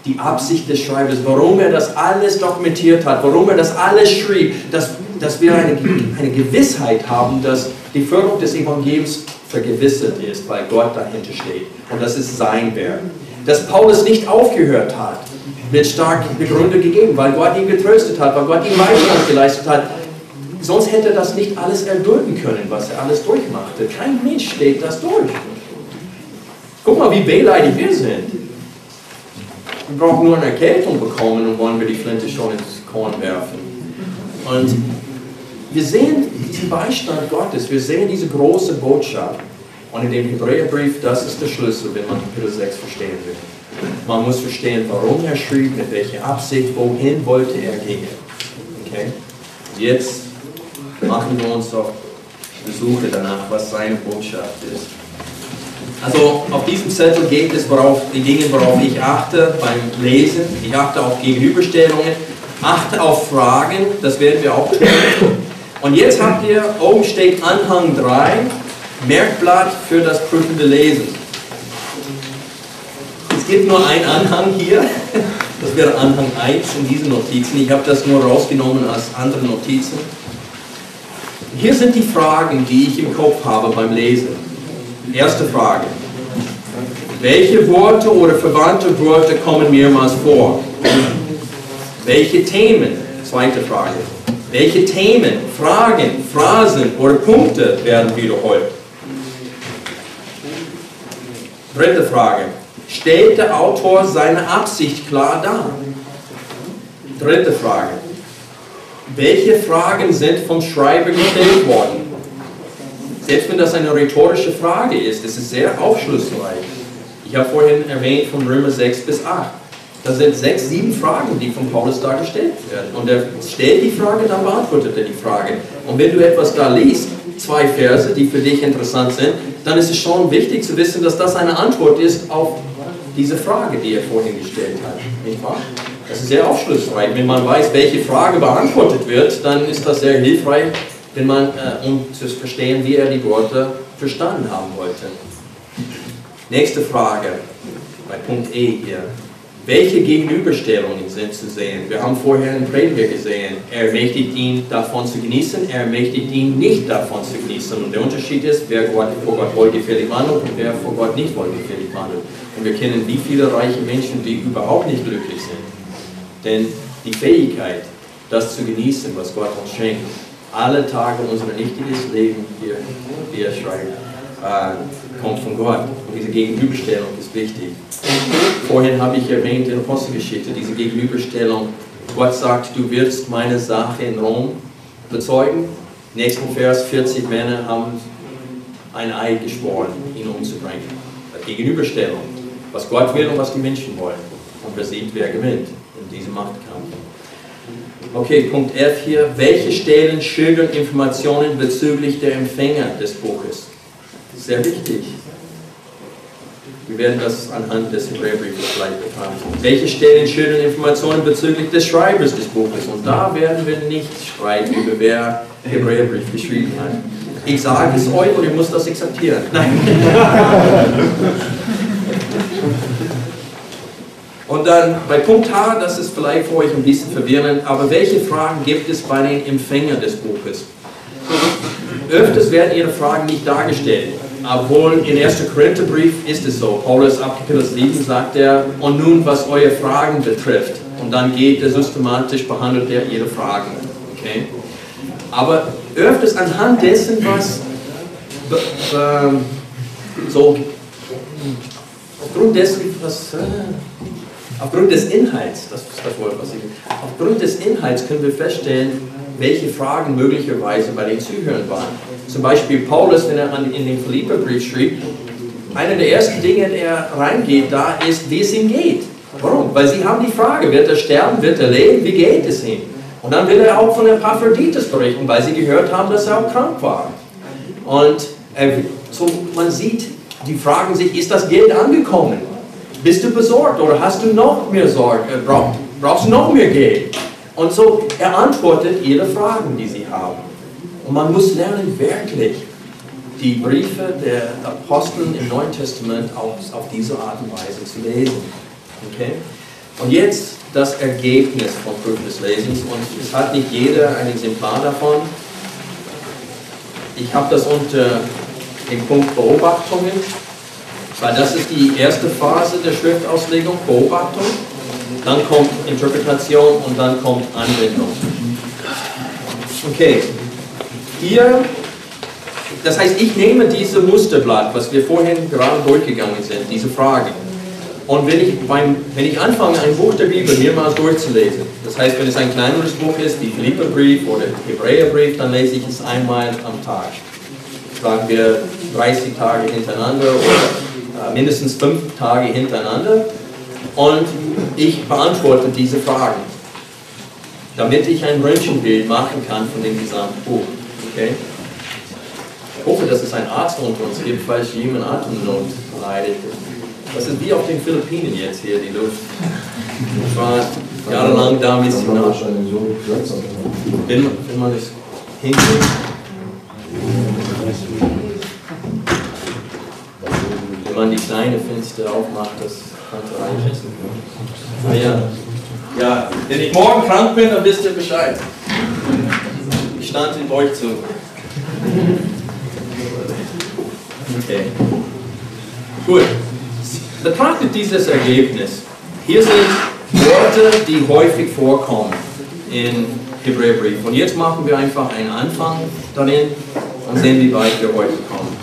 die Absicht des Schreibers, warum er das alles dokumentiert hat, warum er das alles schrieb, dass, dass wir eine, eine Gewissheit haben, dass die Förderung des Evangeliums vergewissert ist, weil Gott dahinter steht. Und das ist sein Werk. Dass Paulus nicht aufgehört hat, wird stark Gründe gegeben, weil Gott ihn getröstet hat, weil Gott ihm Beistand geleistet hat. Sonst hätte er das nicht alles erdulden können, was er alles durchmachte. Kein Mensch steht das durch. Guck mal, wie wehleidig wir sind. Wir brauchen nur eine Erkältung bekommen und wollen wir die Flinte schon ins Korn werfen. Und wir sehen diesen Beistand Gottes, wir sehen diese große Botschaft. Und in dem Hebräerbrief, das ist der Schlüssel, wenn man Kapitel 6 verstehen will. Man muss verstehen, warum er schrieb, mit welcher Absicht, wohin wollte er gehen. Okay? Jetzt machen wir uns auf Besuche danach, was seine Botschaft ist. Also auf diesem Zettel geht es worauf, die Dinge, worauf ich achte beim Lesen. Ich achte auf Gegenüberstellungen, achte auf Fragen, das werden wir auch tun. Und jetzt habt ihr, oben steht Anhang 3, Merkblatt für das prüfende Lesen. Es gibt nur einen Anhang hier. Das wäre Anhang 1 in diesen Notizen. Ich habe das nur rausgenommen als andere Notizen. Hier sind die Fragen, die ich im Kopf habe beim Lesen. Erste Frage. Welche Worte oder verwandte Worte kommen mehrmals vor? Welche Themen? Zweite Frage. Welche Themen, Fragen, Phrasen oder Punkte werden wiederholt? Dritte Frage. Stellt der Autor seine Absicht klar dar? Dritte Frage. Welche Fragen sind vom Schreiber gestellt worden? Selbst wenn das eine rhetorische Frage ist, ist es sehr aufschlussreich. Ich habe vorhin erwähnt von Römer 6 bis 8. Da sind sechs, sieben Fragen, die von Paulus da gestellt werden. Und er stellt die Frage, dann beantwortet er die Frage. Und wenn du etwas da liest, zwei Verse, die für dich interessant sind, dann ist es schon wichtig zu wissen, dass das eine Antwort ist auf diese Frage, die er vorhin gestellt hat. Nicht wahr? Das ist sehr aufschlussreich. Wenn man weiß, welche Frage beantwortet wird, dann ist das sehr hilfreich, wenn man, äh, um zu verstehen, wie er die Worte verstanden haben wollte. Nächste Frage, bei Punkt E hier. Welche Gegenüberstellungen sind zu sehen? Wir haben vorher einen Prediger gesehen. Er ermächtigt ihn, davon zu genießen, er ermächtigt ihn, nicht davon zu genießen. Und der Unterschied ist, wer vor Gott wohlgefällig wandelt und wer vor Gott nicht wohlgefällig wandelt. Und wir kennen wie viele reiche Menschen, die überhaupt nicht glücklich sind. Denn die Fähigkeit, das zu genießen, was Gott uns schenkt, alle Tage unseres richtiges Leben, hier, wie er schreibt, äh, kommt von Gott. Und diese Gegenüberstellung ist wichtig. Vorhin habe ich erwähnt in der Apostelgeschichte, diese Gegenüberstellung. Gott sagt, du wirst meine Sache in Rom bezeugen. Nächsten Vers, 40 Männer haben ein Eid geschworen, ihn umzubringen. Gegenüberstellung, was Gott will und was die Menschen wollen. Und wer sieht, wer gewinnt in diesem Machtkampf. Okay, Punkt F hier. Welche Stellen schildern Informationen bezüglich der Empfänger des Buches? Sehr wichtig. Wir werden das anhand des Hebräerbriefes gleich betrachten. Welche Stellen schildern Informationen bezüglich des Schreibers des Buches? Und da werden wir nicht streiten über wer Hebräerbrief geschrieben hat. Ich sage es euch und ihr müsst das akzeptieren. Nein. Und dann bei Punkt H, das ist vielleicht für euch ein bisschen verwirrend, aber welche Fragen gibt es bei den Empfängern des Buches? Öfters werden ihre Fragen nicht dargestellt. Obwohl in 1. Korintherbrief ist es so. Paulus ab Kapitel 7 sagt er, und nun was eure Fragen betrifft. Und dann geht er systematisch, behandelt er ihre Fragen. Okay? Aber öfters anhand dessen, was äh, so aufgrund dessen, was äh, aufgrund des Inhalts, das ist das Wort, was ich, aufgrund des Inhalts können wir feststellen, welche Fragen möglicherweise bei den Zuhörern waren. Zum Beispiel Paulus, wenn er in den Philipperbrief schrieb, einer der ersten Dinge, der reingeht, da ist, wie es ihm geht. Warum? Weil sie haben die Frage, wird er sterben, wird er leben, wie geht es ihm? Und dann will er auch von Epaphroditus berichten, weil sie gehört haben, dass er auch krank war. Und er, so, man sieht, die fragen sich, ist das Geld angekommen? Bist du besorgt oder hast du noch mehr Sorge? Äh, brauch, brauchst du noch mehr Geld? Und so, er antwortet ihre Fragen, die sie haben. Und man muss lernen, wirklich die Briefe der Apostel im Neuen Testament auf, auf diese Art und Weise zu lesen. Okay? Und jetzt das Ergebnis von des Lesens. Und es hat nicht jeder ein Exemplar davon. Ich habe das unter dem Punkt Beobachtungen, weil das ist die erste Phase der Schriftauslegung, Beobachtung. Dann kommt Interpretation und dann kommt Anwendung. Okay, hier, das heißt, ich nehme dieses Musterblatt, was wir vorhin gerade durchgegangen sind, diese Fragen, und wenn ich, beim, wenn ich anfange, ein Buch der Bibel mehrmals durchzulesen, das heißt, wenn es ein kleineres Buch ist, wie Philipperbrief oder Hebräerbrief, dann lese ich es einmal am Tag. Sagen wir 30 Tage hintereinander oder mindestens 5 Tage hintereinander. Und ich beantworte diese Fragen, damit ich ein Röntgenbild machen kann von dem gesamten Buch. Okay? Ich hoffe, dass es einen Arzt unter uns gibt, falls jemand Atemnot leidet. Das ist wie auf den Philippinen jetzt hier, die Luft. Ich war jahrelang da Missionar. Wenn, wenn man es hinkriegt. Man die kleine Fenster aufmacht, das könnte reinschätzen. Ah ja. Ja, wenn ich morgen krank bin, dann wisst ihr Bescheid. Ich stand in euch zu. Okay. Gut. Betrachtet dieses Ergebnis. Hier sind Worte, die häufig vorkommen in Hebräerbrief. Und jetzt machen wir einfach einen Anfang darin und sehen, wie weit wir heute kommen.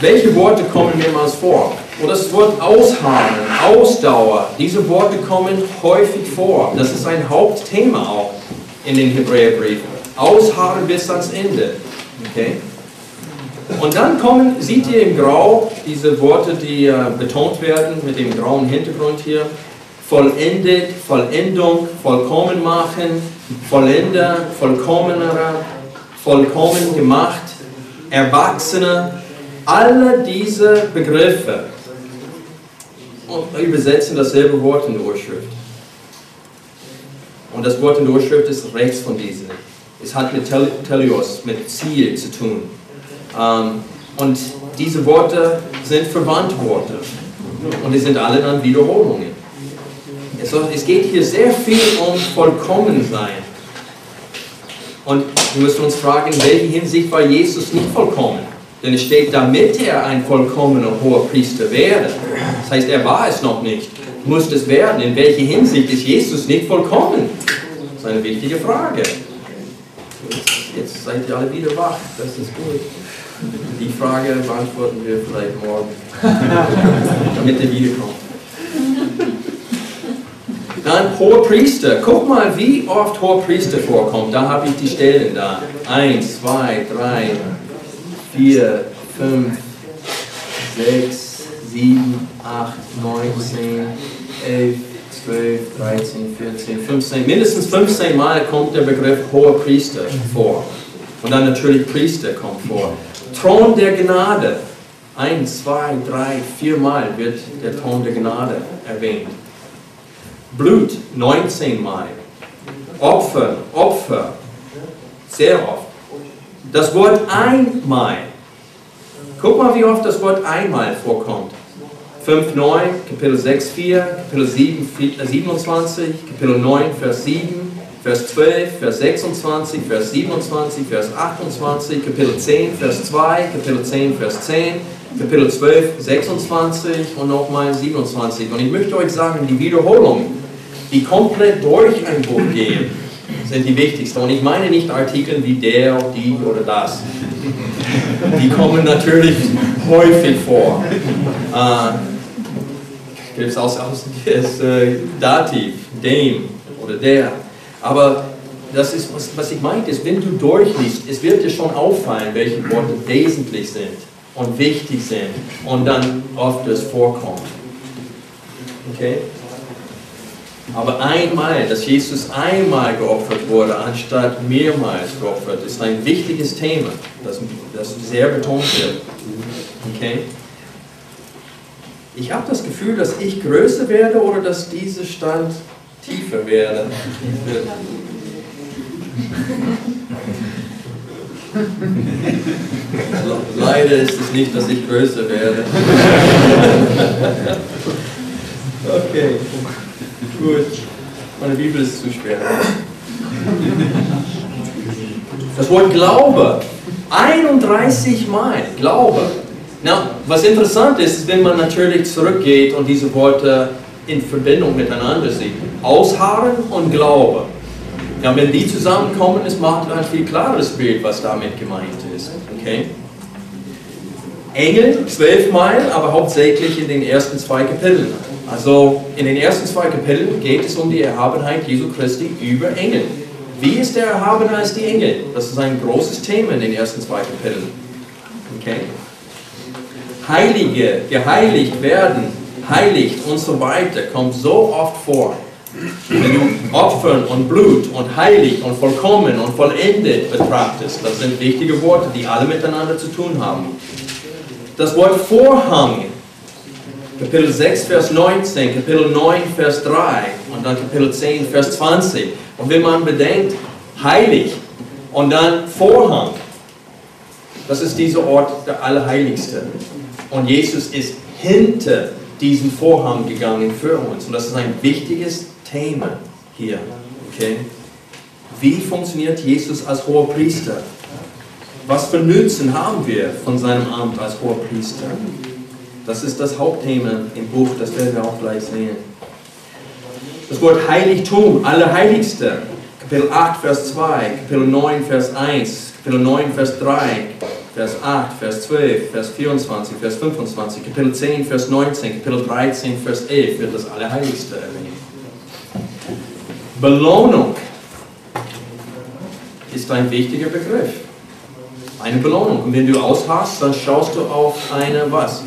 Welche Worte kommen mehrmals vor? Und das Wort ausharren, Ausdauer, diese Worte kommen häufig vor. Das ist ein Hauptthema auch in den Hebräerbriefen. Ausharren bis ans Ende. Okay? Und dann kommen, seht ihr im Grau diese Worte, die äh, betont werden mit dem grauen Hintergrund hier. Vollendet, Vollendung, vollkommen machen, Vollender, vollkommener, vollkommen gemacht, Erwachsener. Alle diese Begriffe übersetzen dasselbe Wort in der Urschrift. Und das Wort in der Urschrift ist rechts von diesem. Es hat mit Telios, mit Ziel zu tun. Ähm, und diese Worte sind Verwandtworte. Und die sind alle dann Wiederholungen. Es geht hier sehr viel um Vollkommensein. Und wir müssen uns fragen, in welcher Hinsicht war Jesus nicht vollkommen? Denn es steht, damit er ein vollkommener hoher Priester wäre. Das heißt, er war es noch nicht, muss es werden. In welcher Hinsicht ist Jesus nicht vollkommen? Das ist eine wichtige Frage. Jetzt seid ihr alle wieder wach, das ist gut. Die Frage beantworten wir vielleicht morgen, damit er wiederkommt. Dann hoher Priester. Guck mal, wie oft hoher Priester vorkommt. Da habe ich die Stellen da. Eins, zwei, drei, vier, fünf, sechs, sieben, acht, neun, zehn, elf, zwölf, dreizehn, vierzehn, fünfzehn. Mindestens 15 Mal kommt der Begriff hoher Priester vor. Und dann natürlich Priester kommt vor. Thron der Gnade. Ein, zwei, drei, viermal wird der Thron der Gnade erwähnt. Blut 19 Mal. Opfer, Opfer, sehr oft. Das Wort einmal. Guck mal, wie oft das Wort einmal vorkommt. 5,9, Kapitel 6, 4, Kapitel 7, 27, Kapitel 9, Vers 7, Vers 12, Vers 26, Vers 27, Vers 28, Kapitel 10, Vers 2, Kapitel 10, Vers 10, Kapitel 12, 26 und nochmal 27. Und ich möchte euch sagen, die Wiederholungen, die komplett durch ein Buch gehen, sind die wichtigsten. Und ich meine nicht Artikel wie der, die oder das. Die kommen natürlich häufig vor. Äh, Gibt es auch das äh, Dativ, dem oder der. Aber das ist, was, was ich meine, ist, wenn du durchliest, es wird dir schon auffallen, welche Worte wesentlich sind und wichtig sind und dann oft es vorkommt. Okay? Aber einmal, dass Jesus einmal geopfert wurde, anstatt mehrmals geopfert, ist ein wichtiges Thema, das, das sehr betont wird. Okay? Ich habe das Gefühl, dass ich größer werde oder dass dieser Stand tiefer werde. Leider ist es nicht, dass ich größer werde. okay, gut. Meine Bibel ist zu schwer. Das Wort Glaube, 31 Mal, Glaube. Na, was interessant ist, ist, wenn man natürlich zurückgeht und diese Worte in Verbindung miteinander sieht. Ausharren und Glaube. Ja, wenn die zusammenkommen, es macht ein viel klares Bild, was damit gemeint ist. Okay? Engel zwölfmal, aber hauptsächlich in den ersten zwei Kapiteln. Also in den ersten zwei Kapiteln geht es um die Erhabenheit Jesu Christi über Engel. Wie ist er erhabener als die Engel? Das ist ein großes Thema in den ersten zwei Kapiteln. Okay? Heilige, geheiligt werden, heiligt und so weiter kommt so oft vor. Wenn du Opfern und Blut und heilig und vollkommen und vollendet betrachtest, das sind wichtige Worte, die alle miteinander zu tun haben. Das Wort Vorhang, Kapitel 6, Vers 19, Kapitel 9, Vers 3 und dann Kapitel 10, Vers 20. Und wenn man bedenkt, heilig und dann Vorhang, das ist dieser Ort der Allerheiligste. Und Jesus ist hinter diesen Vorhang gegangen für uns. Und das ist ein wichtiges Thema hier. Okay? Wie funktioniert Jesus als hoher Priester? Was für Nützen haben wir von seinem Amt als hoher Priester? Das ist das Hauptthema im Buch, das werden wir auch gleich sehen. Das Wort Heiligtum, Allerheiligste, Kapitel 8, Vers 2, Kapitel 9, Vers 1, Kapitel 9, Vers 3, Vers 8, Vers 12, Vers 24, Vers 25, Kapitel 10, Vers 19, Kapitel 13, Vers 11 wird das Allerheiligste erwähnt. Belohnung ist ein wichtiger Begriff. Eine Belohnung. Und wenn du ausharrst, dann schaust du auf eine was?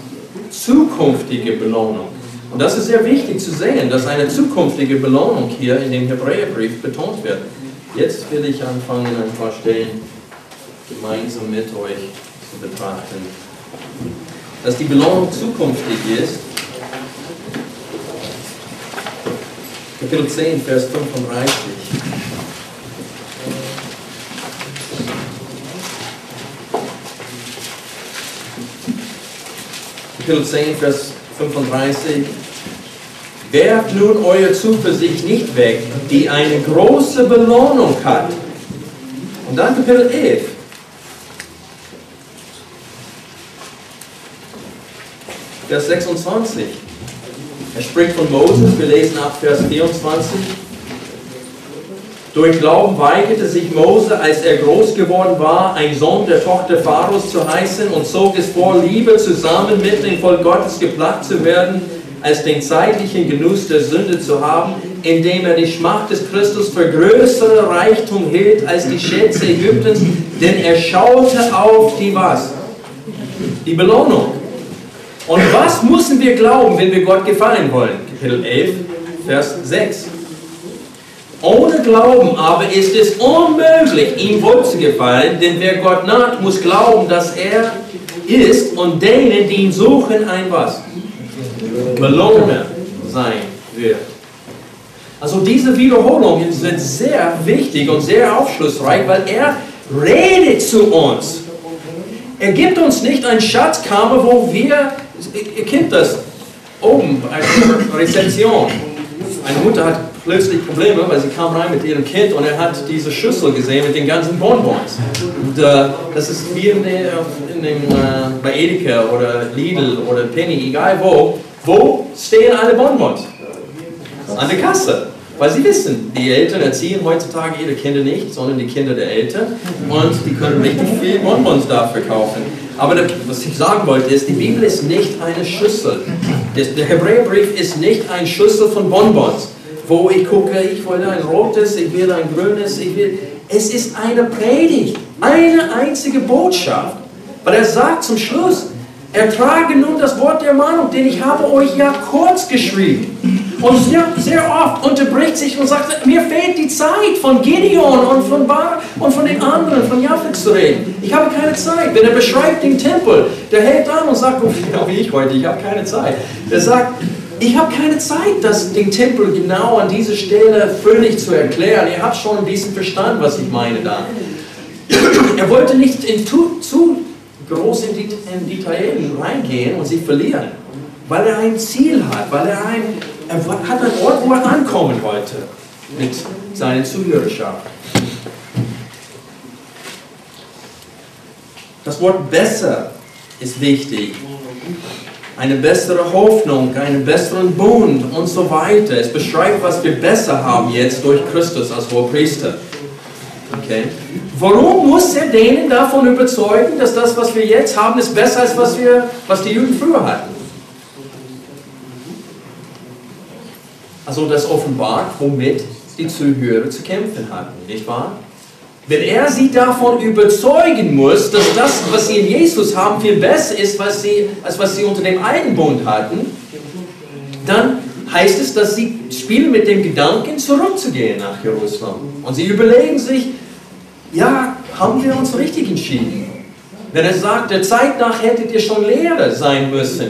Zukünftige Belohnung. Und das ist sehr wichtig zu sehen, dass eine zukünftige Belohnung hier in dem Hebräerbrief betont wird. Jetzt will ich anfangen, ein paar Stellen gemeinsam mit euch zu betrachten. Dass die Belohnung zukünftig ist. Kapitel 10, Vers 35. Kapitel 10, Vers 35. Werft nun eure Zuversicht nicht weg, die eine große Belohnung hat. Und dann Kapitel 11. Vers 26. Er spricht von Moses, wir lesen ab Vers 24. Durch Glauben weigerte sich Mose, als er groß geworden war, ein Sohn der Tochter Pharaos zu heißen und zog es vor, lieber zusammen mit dem Volk Gottes geplagt zu werden, als den zeitlichen Genuss der Sünde zu haben, indem er die Schmacht des Christus für größere Reichtum hielt als die Schätze Ägyptens, denn er schaute auf die was? Die Belohnung. Und was müssen wir glauben, wenn wir Gott gefallen wollen? Kapitel 11, Vers 6. Ohne Glauben aber ist es unmöglich, ihm wohl zu gefallen, denn wer Gott naht, muss glauben, dass er ist und denen, die ihn suchen, ein was? Belohner sein wird. Also diese Wiederholungen sind sehr wichtig und sehr aufschlussreich, weil er redet zu uns. Er gibt uns nicht ein Schatzkammer, wo wir, ihr kennt das, oben, eine Rezeption. Eine Mutter hat plötzlich Probleme, weil sie kam rein mit ihrem Kind und er hat diese Schüssel gesehen mit den ganzen Bonbons. Und äh, das ist wie in der, in dem, äh, bei Edeka oder Lidl oder Penny, egal wo, wo stehen alle Bonbons? An der Kasse. Weil sie wissen, die Eltern erziehen heutzutage ihre Kinder nicht, sondern die Kinder der Eltern und die können richtig viel Bonbons dafür kaufen. Aber was ich sagen wollte ist, die Bibel ist nicht eine Schüssel. Der Hebräerbrief ist nicht ein Schüssel von Bonbons wo ich gucke, ich will ein rotes, ich will ein grünes, ich will. Es ist eine Predigt, eine einzige Botschaft. Weil er sagt zum Schluss, ertrage nun das Wort der Mahnung, denn ich habe euch ja kurz geschrieben. Und sehr, sehr oft unterbricht sich und sagt, mir fehlt die Zeit von Gideon und von Bar und von den anderen, von Japheth zu reden. Ich habe keine Zeit. Wenn er beschreibt den Tempel, der hält an und sagt, oh, wie ich heute, ich habe keine Zeit. Er sagt, ich habe keine Zeit, das, den Tempel genau an dieser Stelle völlig zu erklären. Ihr habt schon ein bisschen verstanden, was ich meine da. Er wollte nicht in zu, zu groß in, in Detail reingehen und sich verlieren, weil er ein Ziel hat, weil er, ein, er hat einen Ort, wo er ankommen wollte mit seiner Zuhörerschaft. Das Wort besser ist wichtig eine bessere Hoffnung, einen besseren Bund und so weiter. Es beschreibt, was wir besser haben jetzt durch Christus als Hohepriester. Okay. Warum muss er denen davon überzeugen, dass das, was wir jetzt haben, ist besser als was, wir, was die Juden früher hatten? Also das offenbart, womit die Zuhörer zu kämpfen hatten, nicht wahr? Wenn er sie davon überzeugen muss, dass das, was sie in Jesus haben, viel besser ist, was sie, als was sie unter dem alten Bund hatten, dann heißt es, dass sie spielen mit dem Gedanken, zurückzugehen nach Jerusalem. Und sie überlegen sich, ja, haben wir uns richtig entschieden? Wenn er sagt, der Zeit nach hättet ihr schon Lehrer sein müssen,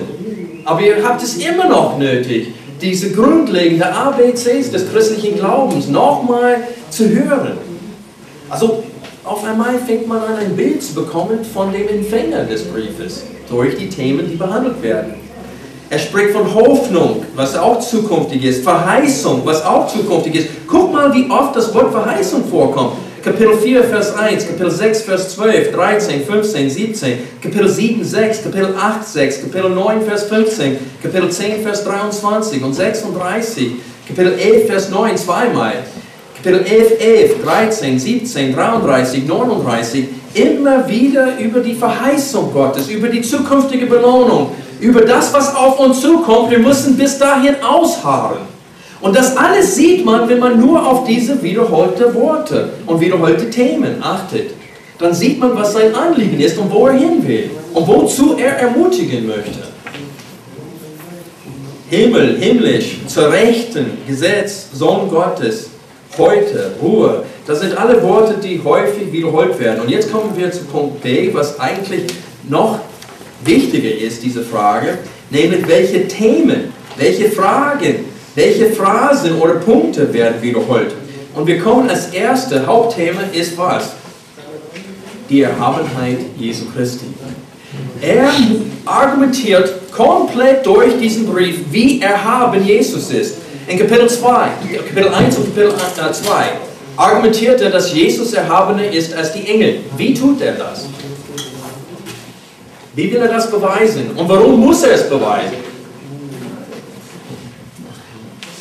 aber ihr habt es immer noch nötig, diese grundlegenden ABCs des christlichen Glaubens nochmal zu hören. Also auf einmal fängt man an, ein Bild zu bekommen von dem Empfänger des Briefes durch die Themen, die behandelt werden. Er spricht von Hoffnung, was auch zukünftig ist, Verheißung, was auch zukünftig ist. Guck mal, wie oft das Wort Verheißung vorkommt. Kapitel 4, Vers 1, Kapitel 6, Vers 12, 13, 15, 17, Kapitel 7, 6, Kapitel 8, 6, Kapitel 9, Vers 15, Kapitel 10, Vers 23 und 36, Kapitel 11, Vers 9 zweimal, Kapitel 11, 11, 13, 17, 33, 39, immer wieder über die Verheißung Gottes, über die zukünftige Belohnung, über das, was auf uns zukommt. Wir müssen bis dahin ausharren. Und das alles sieht man, wenn man nur auf diese wiederholte Worte und wiederholte Themen achtet. Dann sieht man, was sein Anliegen ist und wo er hin will und wozu er ermutigen möchte. Himmel, himmlisch, zur Rechten, Gesetz, Sohn Gottes, heute, Ruhe. Das sind alle Worte, die häufig wiederholt werden. Und jetzt kommen wir zu Punkt B, was eigentlich noch wichtiger ist, diese Frage, nämlich welche Themen, welche Fragen welche Phrasen oder Punkte werden wiederholt? Und wir kommen als erste Hauptthema ist was? Die Erhabenheit Jesu Christi. Er argumentiert komplett durch diesen Brief, wie erhaben Jesus ist. In Kapitel 2, Kapitel 1 und Kapitel 2 argumentiert er, dass Jesus erhabener ist als die Engel. Wie tut er das? Wie will er das beweisen? Und warum muss er es beweisen?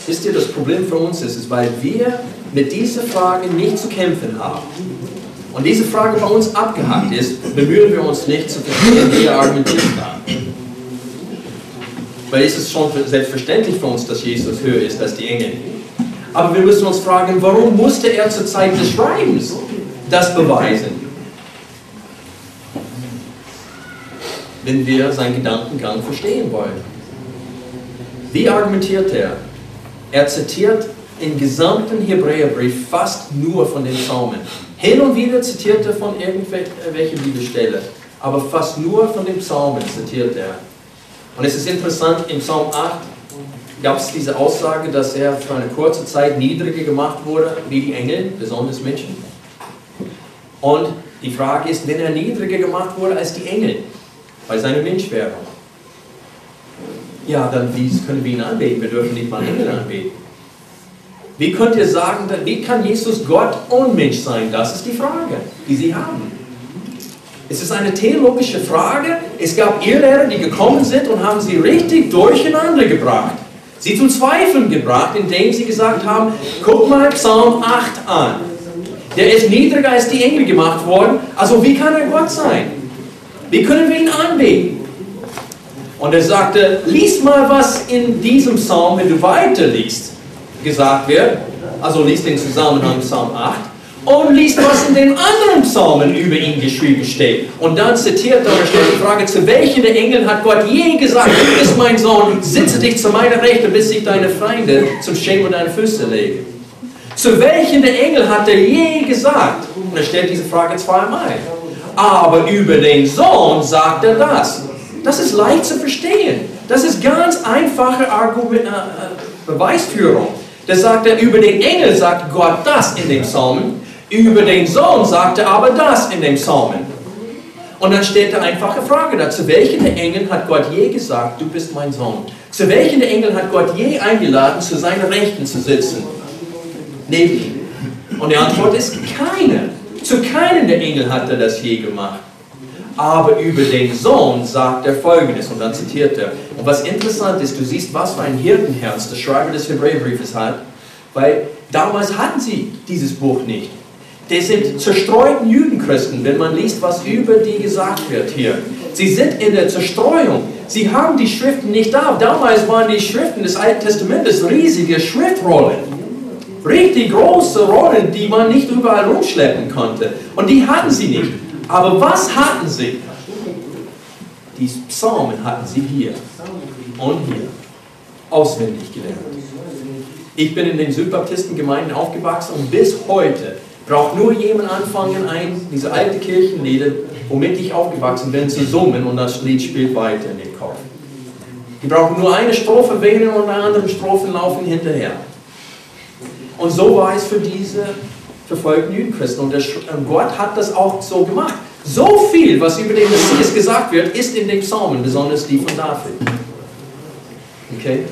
Wisst ihr, das Problem für uns ist, ist, weil wir mit dieser Frage nicht zu kämpfen haben. Und diese Frage bei uns abgehakt ist, bemühen wir uns nicht zu verstehen, wie er argumentiert hat. Weil es ist schon selbstverständlich für uns, dass Jesus höher ist als die Engel. Aber wir müssen uns fragen, warum musste er zur Zeit des Schreibens das beweisen? Wenn wir seinen Gedankengang verstehen wollen. Wie argumentiert er? Er zitiert im gesamten Hebräerbrief fast nur von den Psalmen. Hin und wieder zitiert er von irgendwelchen Bibelstellen, aber fast nur von den Psalmen zitiert er. Und es ist interessant, im Psalm 8 gab es diese Aussage, dass er für eine kurze Zeit niedriger gemacht wurde, wie die Engel, besonders Menschen. Und die Frage ist, wenn er niedriger gemacht wurde als die Engel, bei seiner Menschwerdung, ja, dann wie können wir ihn anbeten? Wir dürfen nicht mal Engel anbeten. Wie könnt ihr sagen, wie kann Jesus Gott und Mensch sein? Das ist die Frage, die sie haben. Es ist eine theologische Frage. Es gab Irrlehrer, die gekommen sind und haben sie richtig durcheinander gebracht. Sie zum Zweifeln gebracht, indem sie gesagt haben, guck mal Psalm 8 an. Der ist niedriger als die Engel gemacht worden. Also wie kann er Gott sein? Wie können wir ihn anbeten? Und er sagte, lies mal, was in diesem Psalm, wenn du weiterliest, gesagt wird. Also lies den Zusammenhang Psalm 8 und lies, was in den anderen Psalmen über ihn geschrieben steht. Und dann zitiert er und stellt die Frage, zu welchen der Engel hat Gott je gesagt, du bist mein Sohn, sitze dich zu meiner Rechte, bis ich deine Feinde zum Schämen und deine Füße lege. Zu welchen der Engel hat er je gesagt? Und er stellt diese Frage zweimal. Aber über den Sohn sagt er das. Das ist leicht zu verstehen. Das ist ganz einfache Argument, äh, äh, Beweisführung. Da sagt er, über den Engel sagt Gott das in dem Psalmen, über den Sohn sagt er aber das in dem Psalmen. Und dann steht eine einfache Frage da, zu welchen der Engel hat Gott je gesagt, du bist mein Sohn? Zu welchen der Engel hat Gott je eingeladen, zu seiner Rechten zu sitzen? Neben ihm. Und die Antwort ist keine. Zu keinem der Engel hat er das je gemacht. Aber über den Sohn sagt er folgendes, und dann zitiert er. Und was interessant ist, du siehst, was für ein Hirtenherz der Schreiber des Hebräerbriefes hat, weil damals hatten sie dieses Buch nicht. Die sind zerstreuten Judenchristen, wenn man liest, was über die gesagt wird hier. Sie sind in der Zerstreuung. Sie haben die Schriften nicht da. Damals waren die Schriften des Alten Testamentes riesige Schriftrollen. Richtig große Rollen, die man nicht überall rumschleppen konnte. Und die hatten sie nicht. Aber was hatten sie? Die Psalmen hatten sie hier und hier auswendig gelernt. Ich bin in den Südbaptistengemeinden aufgewachsen und bis heute braucht nur jemand anfangen, ein, diese alte Kirchenlieder, womit ich aufgewachsen bin, zu summen und das Lied spielt weiter in den Kopf. Die brauchen nur eine Strophe wählen und eine andere Strophen laufen hinterher. Und so war es für diese verfolgten Judenchristen. Und, und Gott hat das auch so gemacht. So viel, was über den Messias gesagt wird, ist in den Psalmen, besonders die von David. Okay?